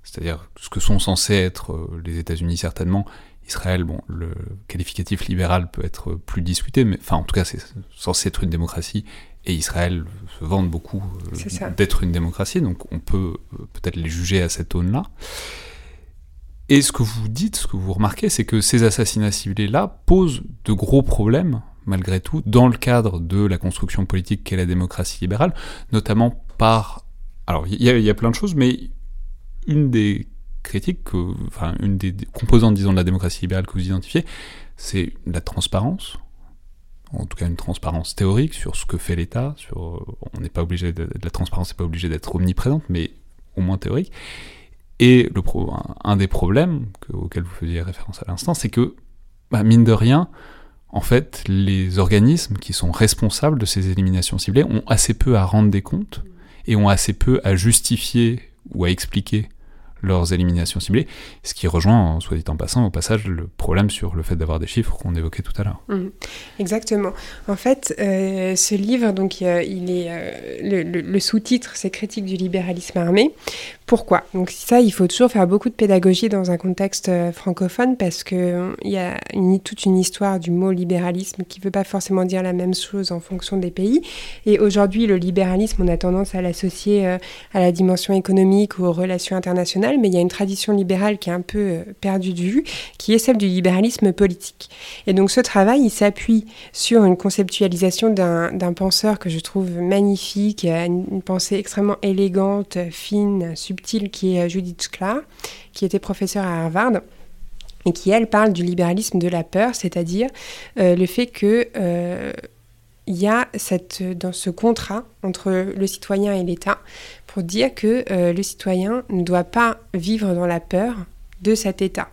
c'est-à-dire ce que sont censés être euh, les États-Unis certainement. Israël, bon, le qualificatif libéral peut être plus discuté, mais enfin, en tout cas, c'est censé être une démocratie, et Israël se vante beaucoup d'être une démocratie, donc on peut peut-être les juger à cette aune-là. Et ce que vous dites, ce que vous remarquez, c'est que ces assassinats ciblés-là posent de gros problèmes, malgré tout, dans le cadre de la construction politique qu'est la démocratie libérale, notamment par... Alors, il y, a plein de choses, mais une des critiques, enfin, une des composantes, disons, de la démocratie libérale que vous identifiez, c'est la transparence, en tout cas une transparence théorique sur ce que fait l'État, sur, on n'est pas obligé de, la transparence n'est pas obligée d'être omniprésente, mais au moins théorique. Et un des problèmes auxquels vous faisiez référence à l'instant, c'est que, bah, mine de rien, en fait, les organismes qui sont responsables de ces éliminations ciblées ont assez peu à rendre des comptes et ont assez peu à justifier ou à expliquer leurs éliminations ciblées, ce qui rejoint, soit dit en passant, au passage, le problème sur le fait d'avoir des chiffres qu'on évoquait tout à l'heure. Mmh. exactement. En fait, euh, ce livre, donc, euh, il est euh, le, sous-titre, c'est Critique du libéralisme armé. Pourquoi? Donc ça, il faut toujours faire beaucoup de pédagogie dans un contexte francophone parce que il y a toute une histoire du mot libéralisme qui ne veut pas forcément dire la même chose en fonction des pays. Et aujourd'hui, le libéralisme, on a tendance à l'associer à la dimension économique ou aux relations internationales mais il y a une tradition libérale qui est un peu euh, perdue de vue, qui est celle du libéralisme politique. Et donc ce travail, il s'appuie sur une conceptualisation d'un penseur que je trouve magnifique, une pensée extrêmement élégante, fine, subtile, qui est Judith Sklar, qui était professeure à Harvard et qui, elle, parle du libéralisme de la peur, c'est-à-dire le fait que il y a cette, dans ce contrat entre le citoyen et l'État pour dire que le citoyen ne doit pas vivre dans la peur de cet État.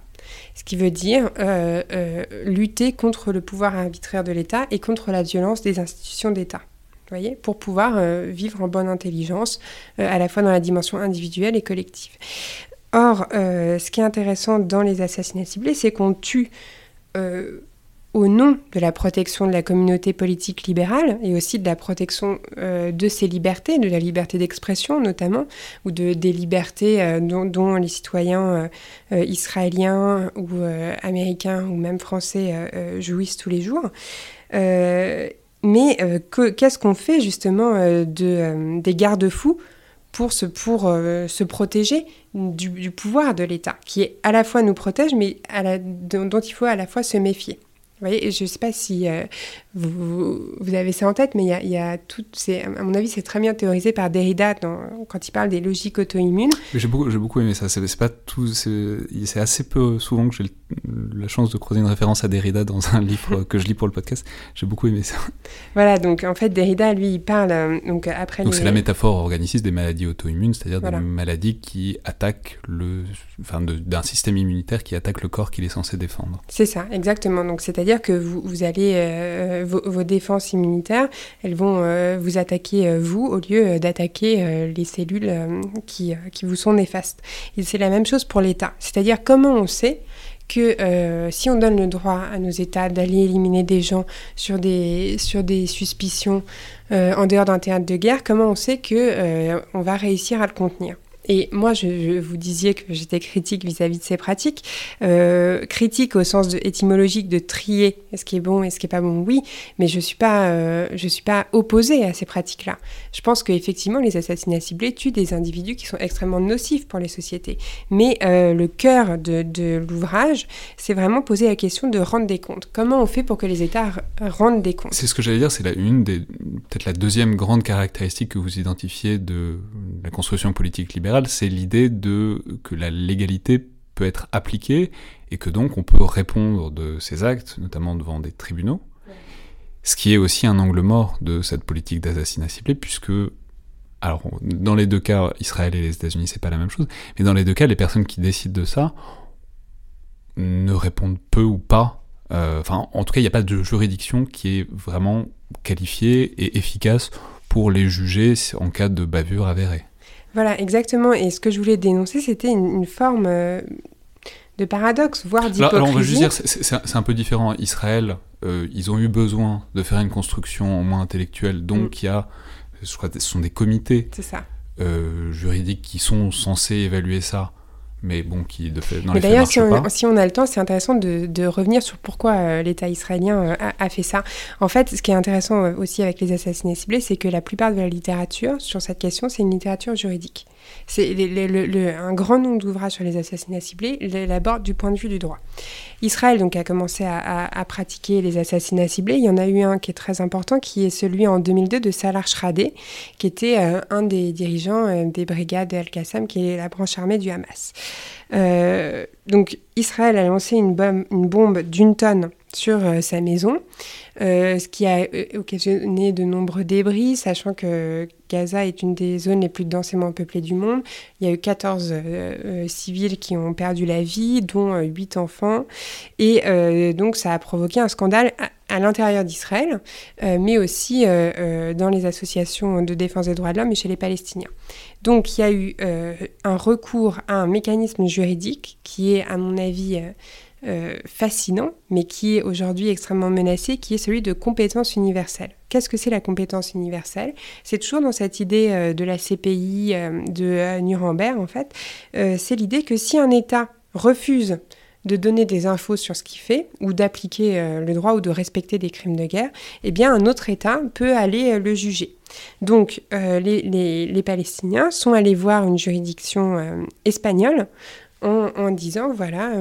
Ce qui veut dire euh, euh, lutter contre le pouvoir arbitraire de l'État et contre la violence des institutions d'État. Voyez, pour pouvoir euh, vivre en bonne intelligence, à la fois dans la dimension individuelle et collective. Or, ce qui est intéressant dans les assassinats ciblés, c'est qu'on tue au nom de la protection de la communauté politique libérale et aussi de la protection euh, de ses libertés, de la liberté d'expression notamment, ou de, des libertés euh, dont, les citoyens euh, israéliens ou américains ou même français jouissent tous les jours. mais qu'est-ce qu'on fait justement de, des garde-fous pour, se, pour se protéger du, pouvoir de l'État, qui à la fois nous protège, mais dont il faut à la fois se méfier? Voyez, je ne sais pas si euh, vous, avez ça en tête, mais il y tout. À mon avis, c'est très bien théorisé par Derrida quand il parle des logiques auto-immunes. J'ai beaucoup, beaucoup aimé ça. C'est. C'est assez peu souvent que j'ai la chance de croiser une référence à Derrida dans un livre que je lis pour le podcast. J'ai beaucoup aimé ça. Voilà, donc en fait, Derrida, lui, il parle. Euh, donc après. Donc c'est la métaphore organiciste des maladies auto-immunes, c'est-à-dire des maladies qui attaquent le. Enfin, d'un système immunitaire qui attaque le corps qu'il est censé défendre. C'est ça, exactement. Donc c'est-à-dire que vous, vous allez. Euh, vos, défenses immunitaires, elles vont euh, vous attaquer vous au lieu euh, d'attaquer les cellules qui, qui vous sont néfastes. Et c'est la même chose pour l'État. C'est-à-dire comment on sait que si on donne le droit à nos États d'aller éliminer des gens sur des, sur des suspicions en dehors d'un théâtre de guerre, comment on sait que on va réussir à le contenir? Et moi, je, vous disiez que j'étais critique vis-à-vis de ces pratiques. Euh, critique au sens de, étymologique de trier ce qui est bon et ce qui n'est pas bon, oui, mais je ne suis, pas, euh, suis pas opposée à ces pratiques-là. Je pense qu'effectivement, les assassinats ciblés tuent des individus qui sont extrêmement nocifs pour les sociétés. Mais euh, le cœur de, l'ouvrage, c'est vraiment poser la question de rendre des comptes. Comment on fait pour que les États rendent des comptes? C'est ce que j'allais dire, c'est peut-être la deuxième grande caractéristique que vous identifiez de la construction politique libérale c'est l'idée de que la légalité peut être appliquée et que donc on peut répondre de ces actes, notamment devant des tribunaux. Ce qui est aussi un angle mort de cette politique d'assassinat ciblé, puisque, alors, dans les deux cas, Israël et les États-Unis, c'est pas la même chose, mais dans les deux cas, les personnes qui décident de ça ne répondent peu ou pas. Euh, enfin, en tout cas, il n'y a pas de juridiction qui est vraiment qualifiée et efficace pour les juger en cas de bavure avérée. Voilà, exactement. Et ce que je voulais dénoncer, c'était une, forme euh, de paradoxe, voire d'hypocrisie. Alors, on va juste dire, c'est un peu différent. Israël, euh, ils ont eu besoin de faire une construction au moins intellectuelle, donc mm. il y a, je crois, ce sont des comités euh, juridiques qui sont censés évaluer ça mais bon, qui de fait, dans les D'ailleurs, si, si, on a le temps, c'est intéressant de, de, revenir sur pourquoi euh, l'État israélien euh, a, a, fait ça. En fait, ce qui est intéressant euh, aussi avec les assassinats ciblés, c'est que la plupart de la littérature sur cette question, c'est une littérature juridique. C'est un grand nombre d'ouvrages sur les assassinats ciblés l'aborde du point de vue du droit. Israël donc a commencé à, pratiquer les assassinats ciblés. Il y en a eu un qui est très important, qui est celui en 2002 de Salah Shradeh, qui était euh, un des dirigeants euh, des brigades Al-Qassam, qui est la branche armée du Hamas. Euh, donc Israël a lancé une bombe d'une tonne sur sa maison, ce qui a euh, occasionné de nombreux débris, sachant que Gaza est une des zones les plus densément peuplées du monde. Il y a eu 14 civils qui ont perdu la vie, dont 8 enfants, et donc ça a provoqué un scandale à, l'intérieur d'Israël, mais aussi dans les associations de défense des droits de l'homme et chez les Palestiniens. Donc il y a eu un recours à un mécanisme juridique qui est, à mon avis, euh, fascinant, mais qui est aujourd'hui extrêmement menacé, qui est celui de compétence universelle. Qu'est-ce que c'est la compétence universelle? C'est toujours dans cette idée euh, de la CPI euh, de Nuremberg, en fait. c'est l'idée que si un État refuse de donner des infos sur ce qu'il fait, ou d'appliquer le droit ou de respecter des crimes de guerre, eh bien un autre État peut aller le juger. Donc les, les, Palestiniens sont allés voir une juridiction espagnole en, disant, voilà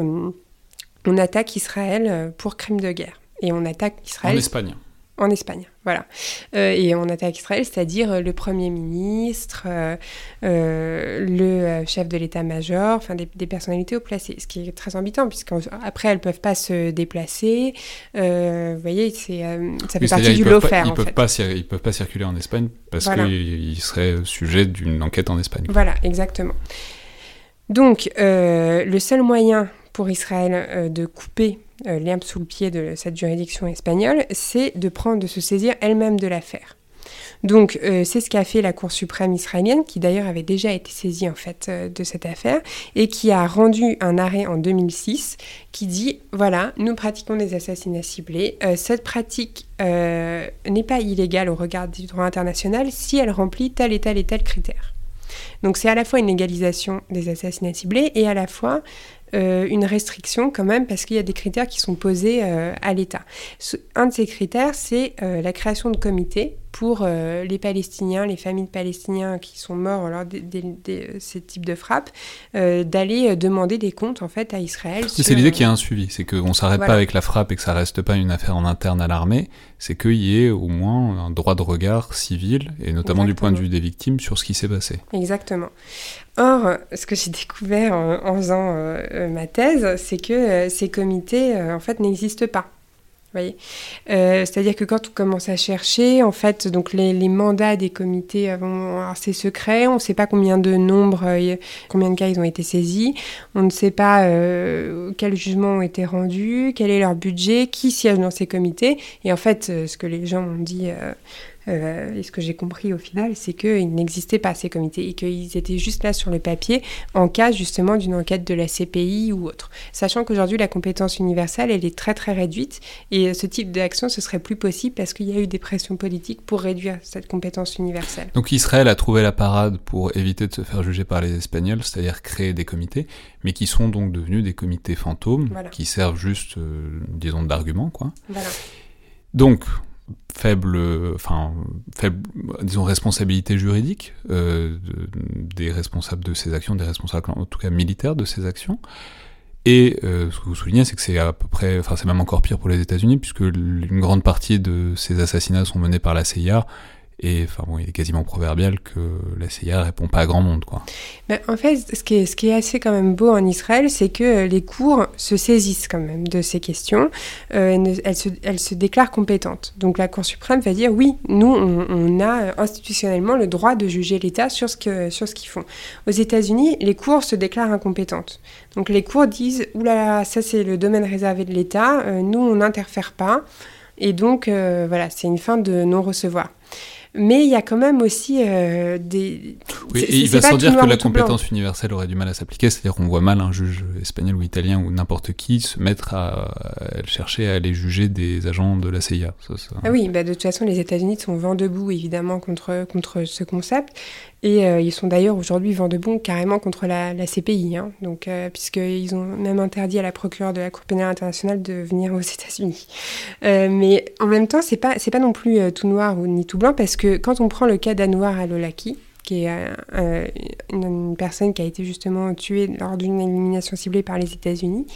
on attaque Israël euh, pour crime de guerre. Et on attaque Israël. En Espagne. en Espagne. Voilà. Euh, et on attaque Israël, c'est-à-dire le Premier ministre, euh, euh, le chef de l'état-major, enfin des, personnalités au placé, ce qui est très embêtant, puisqu'après elles ne peuvent pas se déplacer. vous voyez, c'est, ça fait partie du lot faire. Ils ne peuvent, pas, ils peuvent pas circuler en Espagne parce qu'ils seraient sujets d'une enquête en Espagne. Voilà, exactement. Donc, le seul moyen pour Israël de couper euh, l'herbe sous le pied de cette juridiction espagnole, c'est de prendre, de se saisir elle-même de l'affaire. Donc euh, c'est ce qu'a fait la Cour suprême israélienne, qui d'ailleurs avait déjà été saisie en fait euh, de cette affaire, et qui a rendu un arrêt en 2006 qui dit voilà, nous pratiquons des assassinats ciblés. cette pratique n'est pas illégale au regard du droit international si elle remplit tel et tel et tel critère. Donc c'est à la fois une légalisation des assassinats ciblés et à la fois euh, une restriction quand même parce qu'il y a des critères qui sont posés euh, à l'État. Un de ces critères, c'est euh, la création de comités pour euh, les Palestiniens, les familles de Palestiniens qui sont morts lors de, ces types de frappes, euh, d'aller euh, demander des comptes en fait à Israël. C'est l'idée qu'il y a un suivi, c'est qu'on ne s'arrête pas avec la frappe et que ça reste pas une affaire en interne à l'armée, c'est qu'il y ait au moins un droit de regard civil et notamment du point de vue des victimes sur ce qui s'est passé. Exactement. Or, ce que j'ai découvert en, en faisant ma thèse, c'est que ces comités en fait n'existent pas. Euh, c'est-à-dire que quand on commence à chercher, en fait, donc les, mandats des comités, c'est secret, on ne sait pas combien de nombres, euh, combien de cas ils ont été saisis, on ne sait pas euh, quels jugements ont été rendus, quel est leur budget, qui siège dans ces comités. Et en fait, ce que les gens ont dit euh, et ce que j'ai compris au final, c'est qu'il n'existait pas ces comités et qu'ils étaient juste là sur le papier en cas justement d'une enquête de la CPI ou autre. Sachant qu'aujourd'hui, la compétence universelle, elle est très très réduite et ce type d'action, ce serait plus possible parce qu'il y a eu des pressions politiques pour réduire cette compétence universelle. Donc Israël a trouvé la parade pour éviter de se faire juger par les Espagnols, c'est-à-dire créer des comités, mais qui sont donc devenus des comités fantômes, qui servent juste, euh, disons, d'argument, quoi. Voilà. Donc, faible, enfin, faible, disons, responsabilité juridique euh, des responsables de ces actions, des responsables en tout cas militaires de ces actions. Et euh, ce que vous soulignez, c'est que c'est à peu près, enfin c'est même encore pire pour les États-Unis, puisque une grande partie de ces assassinats sont menés par la CIA, et enfin bon, il est quasiment proverbial que la CIA répond pas à grand monde, quoi. Ben, en fait, ce qui, est, assez quand même beau en Israël, c'est que les cours se saisissent quand même de ces questions. Euh, elles, se, déclarent compétentes. Donc la Cour suprême va dire oui, nous, on, a institutionnellement le droit de juger l'État sur ce qu'ils font. Aux États-Unis, les cours se déclarent incompétentes. Donc les cours disent oulala, ça c'est le domaine réservé de l'État, euh, nous on n'interfère pas. Et donc euh, voilà, c'est une fin de non-recevoir mais il y a quand même aussi euh, des. Oui, et il va sans dire que la compétence universelle aurait du mal à s'appliquer, c'est-à-dire qu'on voit mal un juge espagnol ou italien ou n'importe qui se mettre à, chercher à aller juger des agents de la CIA. Ah oui, bah de toute façon, les États-Unis sont vent debout évidemment contre, contre ce concept. Et euh, ils sont d'ailleurs aujourd'hui vent debout carrément contre la, CPI, hein. donc, euh, puisqu'ils ont même interdit à la procureure de la Cour pénale internationale de venir aux États-Unis. Euh, mais en même temps, c'est pas, pas non plus tout noir ou ni tout blanc, parce que quand on prend le cas d'Anouar Alolaki, qui est une, personne qui a été justement tuée lors d'une élimination ciblée par les États-Unis.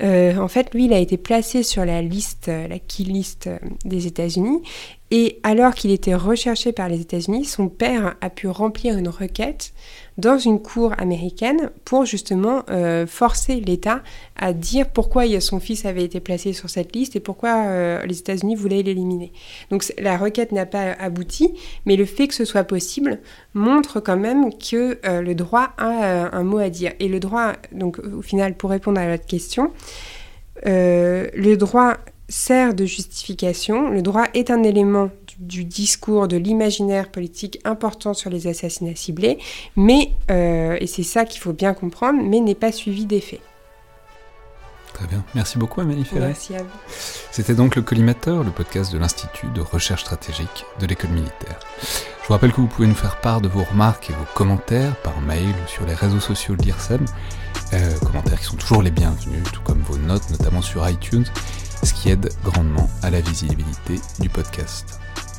en fait, lui, il a été placé sur la liste, la key list des États-Unis, et alors qu'il était recherché par les États-Unis, son père a pu remplir une requête dans une cour américaine pour justement euh, forcer l'État à dire pourquoi son fils avait été placé sur cette liste et pourquoi euh, les États-Unis voulaient l'éliminer. Donc la requête n'a pas abouti, mais le fait que ce soit possible montre quand même que euh, le droit a un mot à dire. Et le droit, donc au final, pour répondre à votre question, le droit sert de justification. Le droit est un élément du, discours, de l'imaginaire politique important sur les assassinats ciblés, mais, euh, et c'est ça qu'il faut bien comprendre, mais n'est pas suivi des faits. Très bien. Merci beaucoup, Amélie Ferret. Merci à vous. C'était donc le Collimateur, le podcast de l'Institut de recherche stratégique de l'école militaire. Je vous rappelle que vous pouvez nous faire part de vos remarques et vos commentaires par mail ou sur les réseaux sociaux de l'IRSEM. Euh, commentaires qui sont toujours les bienvenus, tout comme vos notes, notamment sur iTunes ce qui aide grandement à la visibilité du podcast.